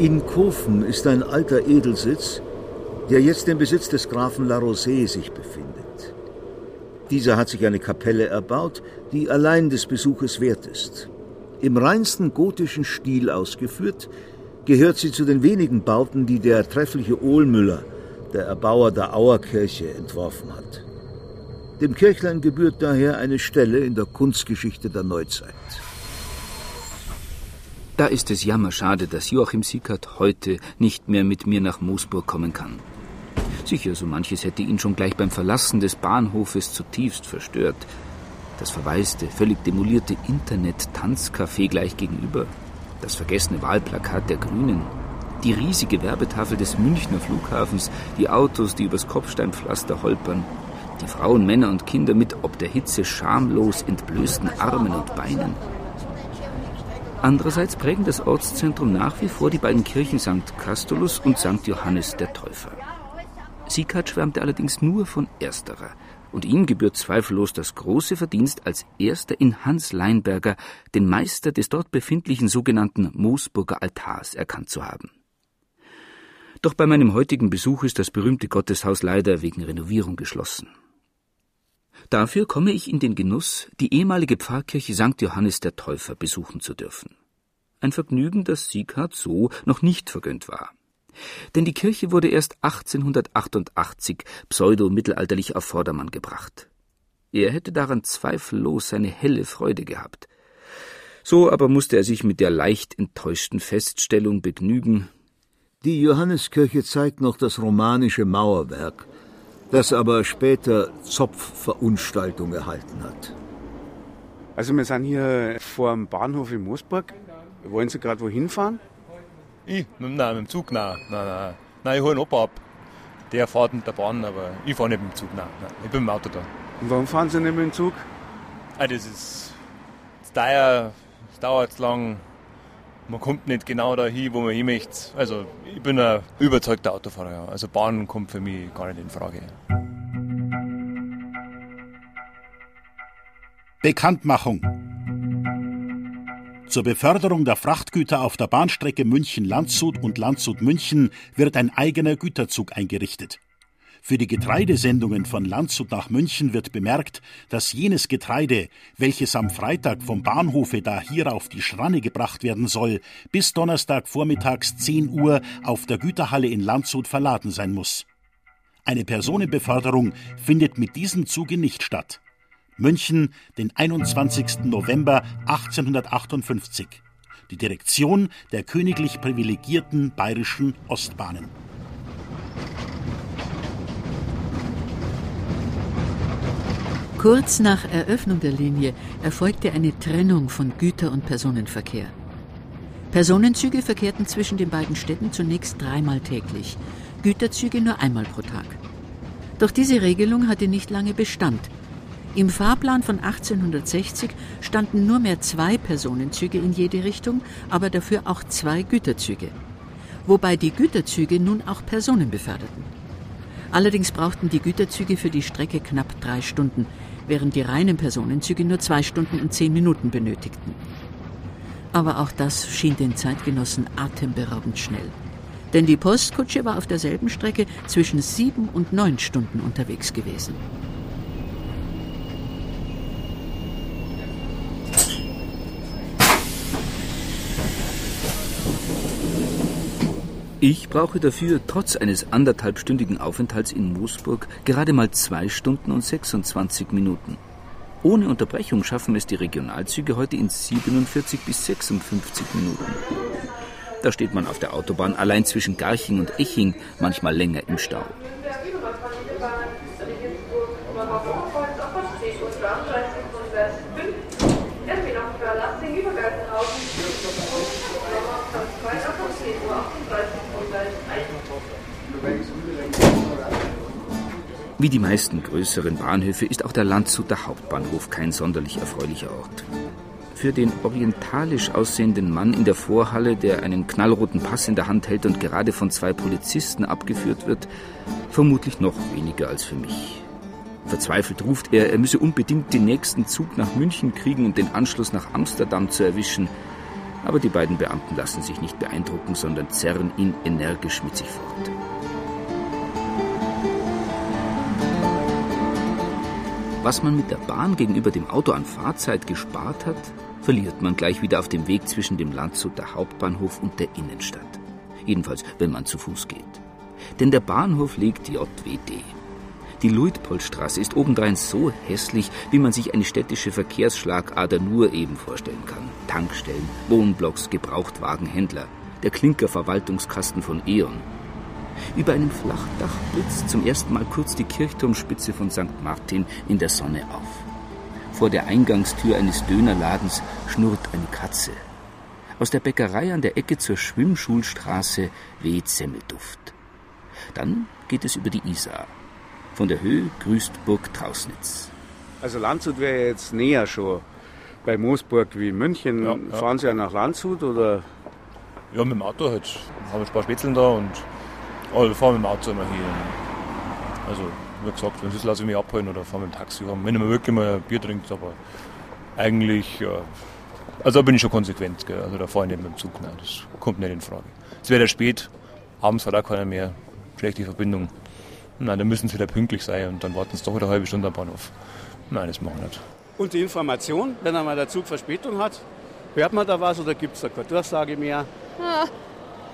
In Kofen ist ein alter Edelsitz, der jetzt im Besitz des Grafen La Rosée sich befindet. Dieser hat sich eine Kapelle erbaut, die allein des Besuches wert ist. Im reinsten gotischen Stil ausgeführt, gehört sie zu den wenigen Bauten, die der treffliche Ohlmüller, der Erbauer der Auerkirche, entworfen hat. Dem Kirchlein gebührt daher eine Stelle in der Kunstgeschichte der Neuzeit. Da ist es jammerschade, dass Joachim Sickert heute nicht mehr mit mir nach Moosburg kommen kann. Sicher, so manches hätte ihn schon gleich beim Verlassen des Bahnhofes zutiefst verstört. Das verwaiste, völlig demolierte Internet-Tanzcafé gleich gegenüber, das vergessene Wahlplakat der Grünen, die riesige Werbetafel des Münchner Flughafens, die Autos, die übers Kopfsteinpflaster holpern, die Frauen, Männer und Kinder mit ob der Hitze schamlos entblößten Armen und Beinen. Andererseits prägen das Ortszentrum nach wie vor die beiden Kirchen St. Castulus und St. Johannes der Täufer. Sieghard schwärmte allerdings nur von ersterer, und ihm gebührt zweifellos das große Verdienst, als erster in Hans Leinberger den Meister des dort befindlichen sogenannten Moosburger Altars erkannt zu haben. Doch bei meinem heutigen Besuch ist das berühmte Gotteshaus leider wegen Renovierung geschlossen. Dafür komme ich in den Genuss, die ehemalige Pfarrkirche St. Johannes der Täufer besuchen zu dürfen. Ein Vergnügen, das Sieghard so noch nicht vergönnt war. Denn die Kirche wurde erst 1888 pseudo-mittelalterlich auf Vordermann gebracht. Er hätte daran zweifellos seine helle Freude gehabt. So aber musste er sich mit der leicht enttäuschten Feststellung begnügen. Die Johanneskirche zeigt noch das romanische Mauerwerk, das aber später Zopfverunstaltung erhalten hat. Also wir sind hier vor dem Bahnhof in Moosburg. Wollen Sie gerade wohin fahren? Ich? Nein, mit dem Zug, nein. Nein, nein. nein ich hole einen Opa ab. Der fährt mit der Bahn, aber ich fahre nicht mit dem Zug, nein. nein. Ich bin mit dem Auto da. Und warum fahren Sie nicht mit dem Zug? Ah, das ist das teuer, es dauert zu lang. Man kommt nicht genau dahin, wo man hin möchte. Also ich bin ein überzeugter Autofahrer. Ja. Also Bahn kommt für mich gar nicht in Frage. Bekanntmachung. Zur Beförderung der Frachtgüter auf der Bahnstrecke München-Landshut und Landshut-München wird ein eigener Güterzug eingerichtet. Für die Getreidesendungen von Landshut nach München wird bemerkt, dass jenes Getreide, welches am Freitag vom Bahnhofe da hier auf die Schranne gebracht werden soll, bis Donnerstag vormittags 10 Uhr auf der Güterhalle in Landshut verladen sein muss. Eine Personenbeförderung findet mit diesem Zuge nicht statt. München, den 21. November 1858. Die Direktion der königlich privilegierten bayerischen Ostbahnen. Kurz nach Eröffnung der Linie erfolgte eine Trennung von Güter- und Personenverkehr. Personenzüge verkehrten zwischen den beiden Städten zunächst dreimal täglich, Güterzüge nur einmal pro Tag. Doch diese Regelung hatte nicht lange Bestand. Im Fahrplan von 1860 standen nur mehr zwei Personenzüge in jede Richtung, aber dafür auch zwei Güterzüge. Wobei die Güterzüge nun auch Personen beförderten. Allerdings brauchten die Güterzüge für die Strecke knapp drei Stunden, während die reinen Personenzüge nur zwei Stunden und zehn Minuten benötigten. Aber auch das schien den Zeitgenossen atemberaubend schnell. Denn die Postkutsche war auf derselben Strecke zwischen sieben und neun Stunden unterwegs gewesen. Ich brauche dafür trotz eines anderthalbstündigen Aufenthalts in Moosburg gerade mal zwei Stunden und 26 Minuten. Ohne Unterbrechung schaffen es die Regionalzüge heute in 47 bis 56 Minuten. Da steht man auf der Autobahn allein zwischen Garching und Eching manchmal länger im Stau. Wie die meisten größeren Bahnhöfe ist auch der Landshuter Hauptbahnhof kein sonderlich erfreulicher Ort. Für den orientalisch aussehenden Mann in der Vorhalle, der einen knallroten Pass in der Hand hält und gerade von zwei Polizisten abgeführt wird, vermutlich noch weniger als für mich. Verzweifelt ruft er, er müsse unbedingt den nächsten Zug nach München kriegen und den Anschluss nach Amsterdam zu erwischen. Aber die beiden Beamten lassen sich nicht beeindrucken, sondern zerren ihn energisch mit sich fort. Was man mit der Bahn gegenüber dem Auto an Fahrzeit gespart hat, verliert man gleich wieder auf dem Weg zwischen dem Landshuter Hauptbahnhof und der Innenstadt. Jedenfalls, wenn man zu Fuß geht. Denn der Bahnhof liegt JWD. Die Luitpoldstraße ist obendrein so hässlich, wie man sich eine städtische Verkehrsschlagader nur eben vorstellen kann. Tankstellen, Wohnblocks, Gebrauchtwagenhändler, der Klinkerverwaltungskasten von E.ON. Über einem Flachdach blitzt zum ersten Mal kurz die Kirchturmspitze von St. Martin in der Sonne auf. Vor der Eingangstür eines Dönerladens schnurrt eine Katze. Aus der Bäckerei an der Ecke zur Schwimmschulstraße weht Semmelduft. Dann geht es über die Isar. Von der Höhe grüßt Burg Trausnitz. Also Landshut wäre jetzt näher schon bei Moosburg wie München. Ja, ja. Fahren Sie ja nach Landshut oder? Ja, mit dem Auto halt. Haben ein paar Spätzeln da und also, wir fahren mit dem Auto immer hier. Also, wie gesagt, wenn Sie es lasse ich mich abholen oder fahren mit dem Taxi Wenn ich mir wirklich mal ein Bier trinkt, aber eigentlich, ja. Also da bin ich schon konsequent, gell? Also da fahre ich nicht mit dem Zug, nein, das kommt nicht in Frage. Es wird ja spät, abends hat auch keiner mehr, schlechte Verbindung. Nein, dann müssen sie wieder pünktlich sein und dann warten sie doch wieder eine halbe Stunde am Bahnhof. Nein, das machen wir nicht. Und die Information, wenn einmal der Zug Verspätung hat, hört man da was oder gibt es da keine Durchsage mehr? Ja,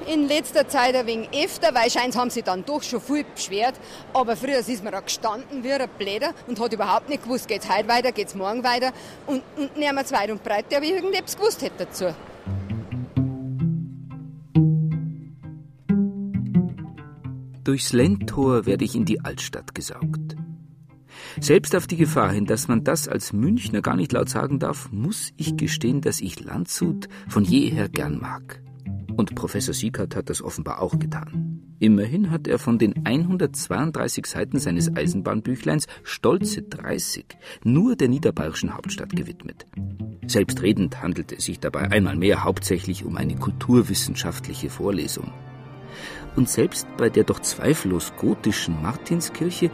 in letzter Zeit ein wenig öfter, weil scheint haben sie dann doch schon viel beschwert. Aber früher ist man da gestanden wie ein Bläder und hat überhaupt nicht gewusst, geht's heute weiter, geht's morgen weiter. Und, und niemand weit und breit, der wie irgendetwas gewusst hätte dazu. Durchs Lendtor werde ich in die Altstadt gesaugt. Selbst auf die Gefahr hin, dass man das als Münchner gar nicht laut sagen darf, muss ich gestehen, dass ich Landshut von jeher gern mag. Und Professor Siekert hat das offenbar auch getan. Immerhin hat er von den 132 Seiten seines Eisenbahnbüchleins stolze 30 nur der niederbayerischen Hauptstadt gewidmet. Selbstredend handelte es sich dabei einmal mehr hauptsächlich um eine kulturwissenschaftliche Vorlesung. Und selbst bei der doch zweifellos gotischen Martinskirche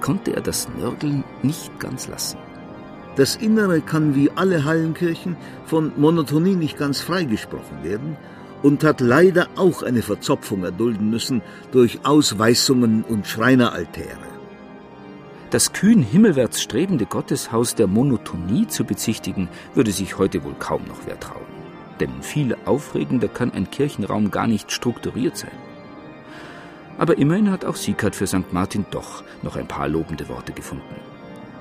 konnte er das Nörgeln nicht ganz lassen. Das Innere kann wie alle Hallenkirchen von Monotonie nicht ganz freigesprochen werden und hat leider auch eine Verzopfung erdulden müssen durch Ausweisungen und Schreineraltäre. Das kühn himmelwärts strebende Gotteshaus der Monotonie zu bezichtigen, würde sich heute wohl kaum noch wer trauen. Denn viel aufregender kann ein Kirchenraum gar nicht strukturiert sein. Aber immerhin hat auch Siekert für St. Martin doch noch ein paar lobende Worte gefunden.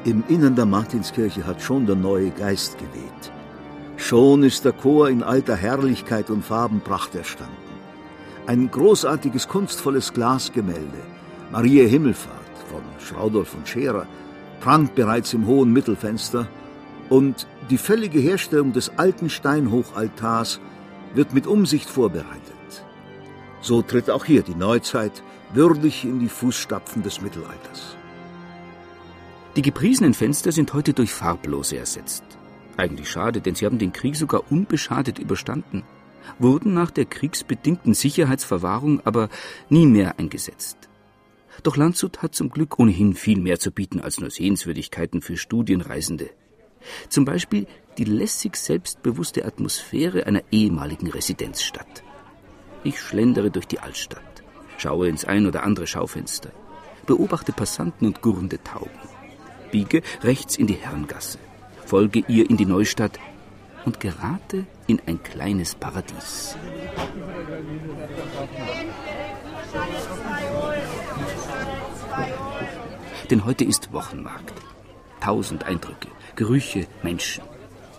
Im Innern der Martinskirche hat schon der neue Geist geweht. Schon ist der Chor in alter Herrlichkeit und Farbenpracht erstanden. Ein großartiges, kunstvolles Glasgemälde, Maria Himmelfahrt von Schraudolf und Scherer, prangt bereits im hohen Mittelfenster und die völlige Herstellung des alten Steinhochaltars wird mit Umsicht vorbereitet. So tritt auch hier die Neuzeit würdig in die Fußstapfen des Mittelalters. Die gepriesenen Fenster sind heute durch farblose ersetzt. Eigentlich schade, denn sie haben den Krieg sogar unbeschadet überstanden, wurden nach der kriegsbedingten Sicherheitsverwahrung aber nie mehr eingesetzt. Doch Landshut hat zum Glück ohnehin viel mehr zu bieten als nur Sehenswürdigkeiten für Studienreisende. Zum Beispiel die lässig selbstbewusste Atmosphäre einer ehemaligen Residenzstadt. Ich schlendere durch die Altstadt, schaue ins ein oder andere Schaufenster, beobachte Passanten und gurrende Tauben, biege rechts in die Herrengasse, folge ihr in die Neustadt und gerate in ein kleines Paradies. Denn heute ist Wochenmarkt. Tausend Eindrücke, Gerüche, Menschen.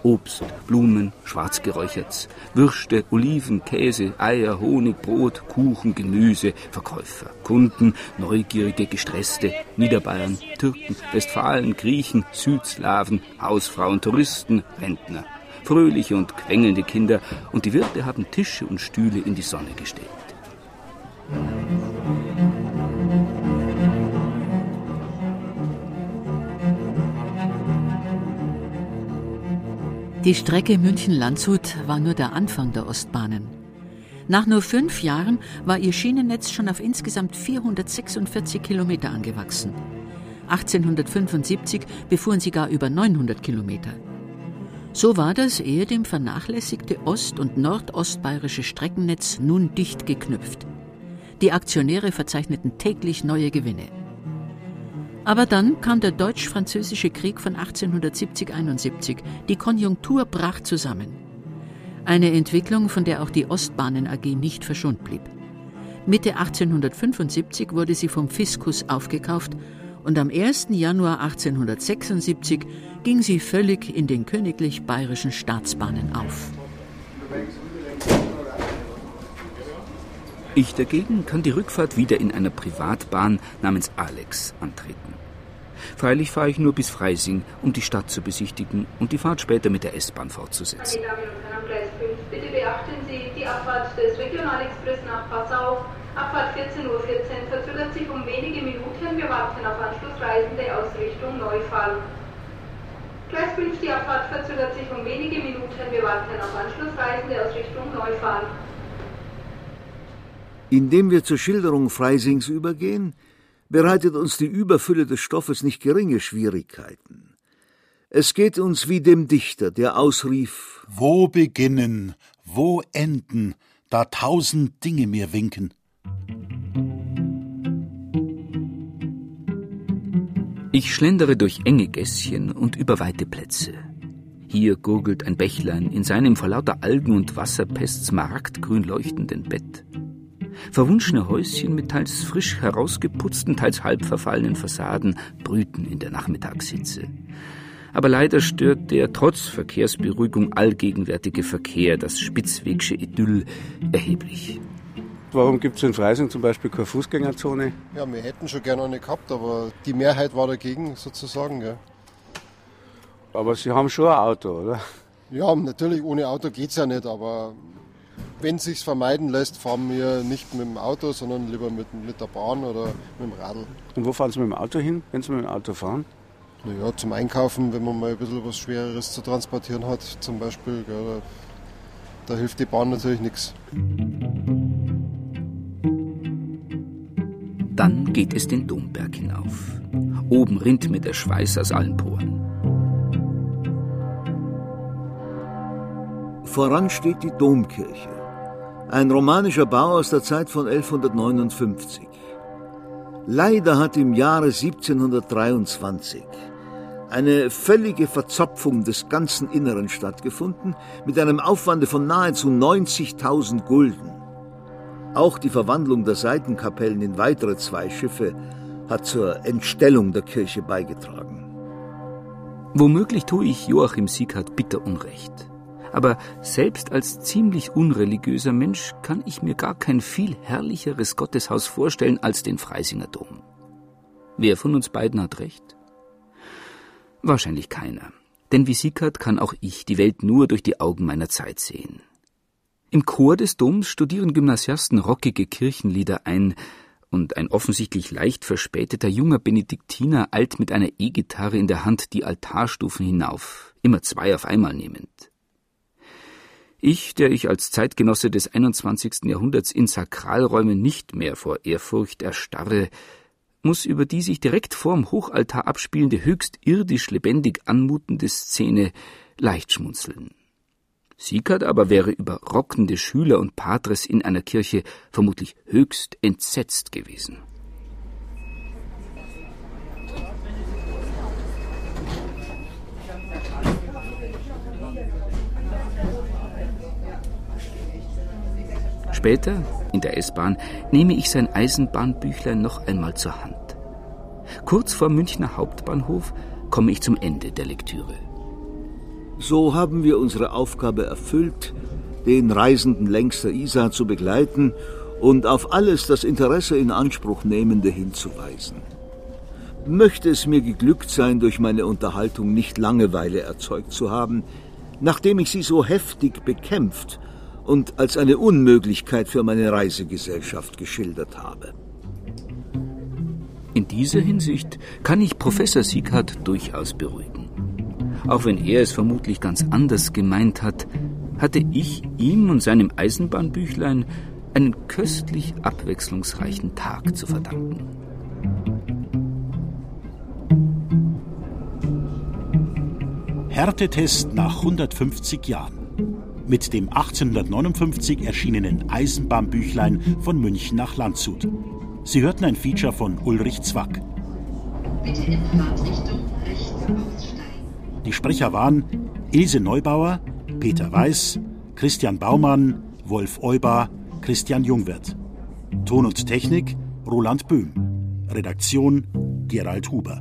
Obst, Blumen, Schwarzgeräucherts, Würste, Oliven, Käse, Eier, Honig, Brot, Kuchen, Gemüse, Verkäufer, Kunden, Neugierige, Gestresste, Niederbayern, Türken, Westfalen, Griechen, Südslawen, Hausfrauen, Touristen, Rentner, fröhliche und quengelnde Kinder. Und die Wirte haben Tische und Stühle in die Sonne gestellt. Die Strecke München-Landshut war nur der Anfang der Ostbahnen. Nach nur fünf Jahren war ihr Schienennetz schon auf insgesamt 446 Kilometer angewachsen. 1875 befuhren sie gar über 900 Kilometer. So war das ehedem vernachlässigte ost- und nordostbayerische Streckennetz nun dicht geknüpft. Die Aktionäre verzeichneten täglich neue Gewinne. Aber dann kam der Deutsch-Französische Krieg von 1870-71. Die Konjunktur brach zusammen. Eine Entwicklung, von der auch die Ostbahnen AG nicht verschont blieb. Mitte 1875 wurde sie vom Fiskus aufgekauft und am 1. Januar 1876 ging sie völlig in den königlich bayerischen Staatsbahnen auf. Ich dagegen kann die Rückfahrt wieder in einer Privatbahn namens Alex antreten. Freilich fahre ich nur bis Freising, um die Stadt zu besichtigen und die Fahrt später mit der S-Bahn fortzusetzen. Meine Damen und Herren, Gleis 5, bitte beachten Sie die Abfahrt des Regionalexpress nach Passau. Abfahrt 14.14 Uhr verzögert sich um wenige Minuten. Wir warten auf Anschlussreisende aus Richtung Neufall. Gleis 5, die Abfahrt verzögert sich um wenige Minuten. Wir warten auf Anschlussreisende aus Richtung Neufall. Indem wir zur Schilderung Freisings übergehen, bereitet uns die Überfülle des Stoffes nicht geringe Schwierigkeiten. Es geht uns wie dem Dichter, der ausrief Wo beginnen, wo enden, da tausend Dinge mir winken. Ich schlendere durch enge Gässchen und über weite Plätze. Hier gurgelt ein Bächlein in seinem vor lauter Algen und Wasserpest smaragdgrün leuchtenden Bett. Verwunschene Häuschen mit teils frisch herausgeputzten, teils halb verfallenen Fassaden brüten in der Nachmittagshitze. Aber leider stört der trotz Verkehrsberuhigung allgegenwärtige Verkehr das spitzwegsche Idyll erheblich. Warum gibt es in Freising zum Beispiel keine Fußgängerzone? Ja, wir hätten schon gerne eine gehabt, aber die Mehrheit war dagegen sozusagen. Ja. Aber Sie haben schon ein Auto, oder? Ja, natürlich, ohne Auto geht es ja nicht, aber wenn es sich vermeiden lässt, fahren wir nicht mit dem Auto, sondern lieber mit, mit der Bahn oder mit dem Radl. Und wo fahren Sie mit dem Auto hin, wenn Sie mit dem Auto fahren? Naja, zum Einkaufen, wenn man mal ein bisschen was Schwereres zu transportieren hat, zum Beispiel, gell, da, da hilft die Bahn natürlich nichts. Dann geht es den Domberg hinauf. Oben rinnt mir der Schweiß aus allen Poren. Voran steht die Domkirche, ein romanischer Bau aus der Zeit von 1159. Leider hat im Jahre 1723 eine völlige Verzopfung des ganzen Inneren stattgefunden, mit einem Aufwande von nahezu 90.000 Gulden. Auch die Verwandlung der Seitenkapellen in weitere zwei Schiffe hat zur Entstellung der Kirche beigetragen. Womöglich tue ich Joachim Sieghardt bitter Unrecht. Aber selbst als ziemlich unreligiöser Mensch kann ich mir gar kein viel herrlicheres Gotteshaus vorstellen als den Freisinger Dom. Wer von uns beiden hat recht? Wahrscheinlich keiner. Denn wie Sieghardt kann auch ich die Welt nur durch die Augen meiner Zeit sehen. Im Chor des Doms studieren Gymnasiasten rockige Kirchenlieder ein, und ein offensichtlich leicht verspäteter junger Benediktiner eilt mit einer E-Gitarre in der Hand die Altarstufen hinauf, immer zwei auf einmal nehmend. Ich, der ich als Zeitgenosse des 21. Jahrhunderts in Sakralräumen nicht mehr vor Ehrfurcht erstarre, muss über die sich direkt vorm Hochaltar abspielende höchst irdisch lebendig anmutende Szene leicht schmunzeln. Siekert aber wäre über rockende Schüler und Patres in einer Kirche vermutlich höchst entsetzt gewesen. Später, in der S-Bahn, nehme ich sein Eisenbahnbüchlein noch einmal zur Hand. Kurz vor Münchner Hauptbahnhof komme ich zum Ende der Lektüre. So haben wir unsere Aufgabe erfüllt, den Reisenden längs der Isar zu begleiten und auf alles das Interesse in Anspruch nehmende hinzuweisen. Möchte es mir geglückt sein, durch meine Unterhaltung nicht Langeweile erzeugt zu haben, nachdem ich sie so heftig bekämpft und als eine Unmöglichkeit für meine Reisegesellschaft geschildert habe. In dieser Hinsicht kann ich Professor Sieghardt durchaus beruhigen. Auch wenn er es vermutlich ganz anders gemeint hat, hatte ich ihm und seinem Eisenbahnbüchlein einen köstlich abwechslungsreichen Tag zu verdanken. Härtetest nach 150 Jahren. Mit dem 1859 erschienenen Eisenbahnbüchlein von München nach Landshut. Sie hörten ein Feature von Ulrich Zwack. Bitte in Fahrtrichtung rechts aussteigen. Die Sprecher waren Ilse Neubauer, Peter Weiß, Christian Baumann, Wolf Euber, Christian Jungwirth. Ton und Technik Roland Böhm. Redaktion Gerald Huber.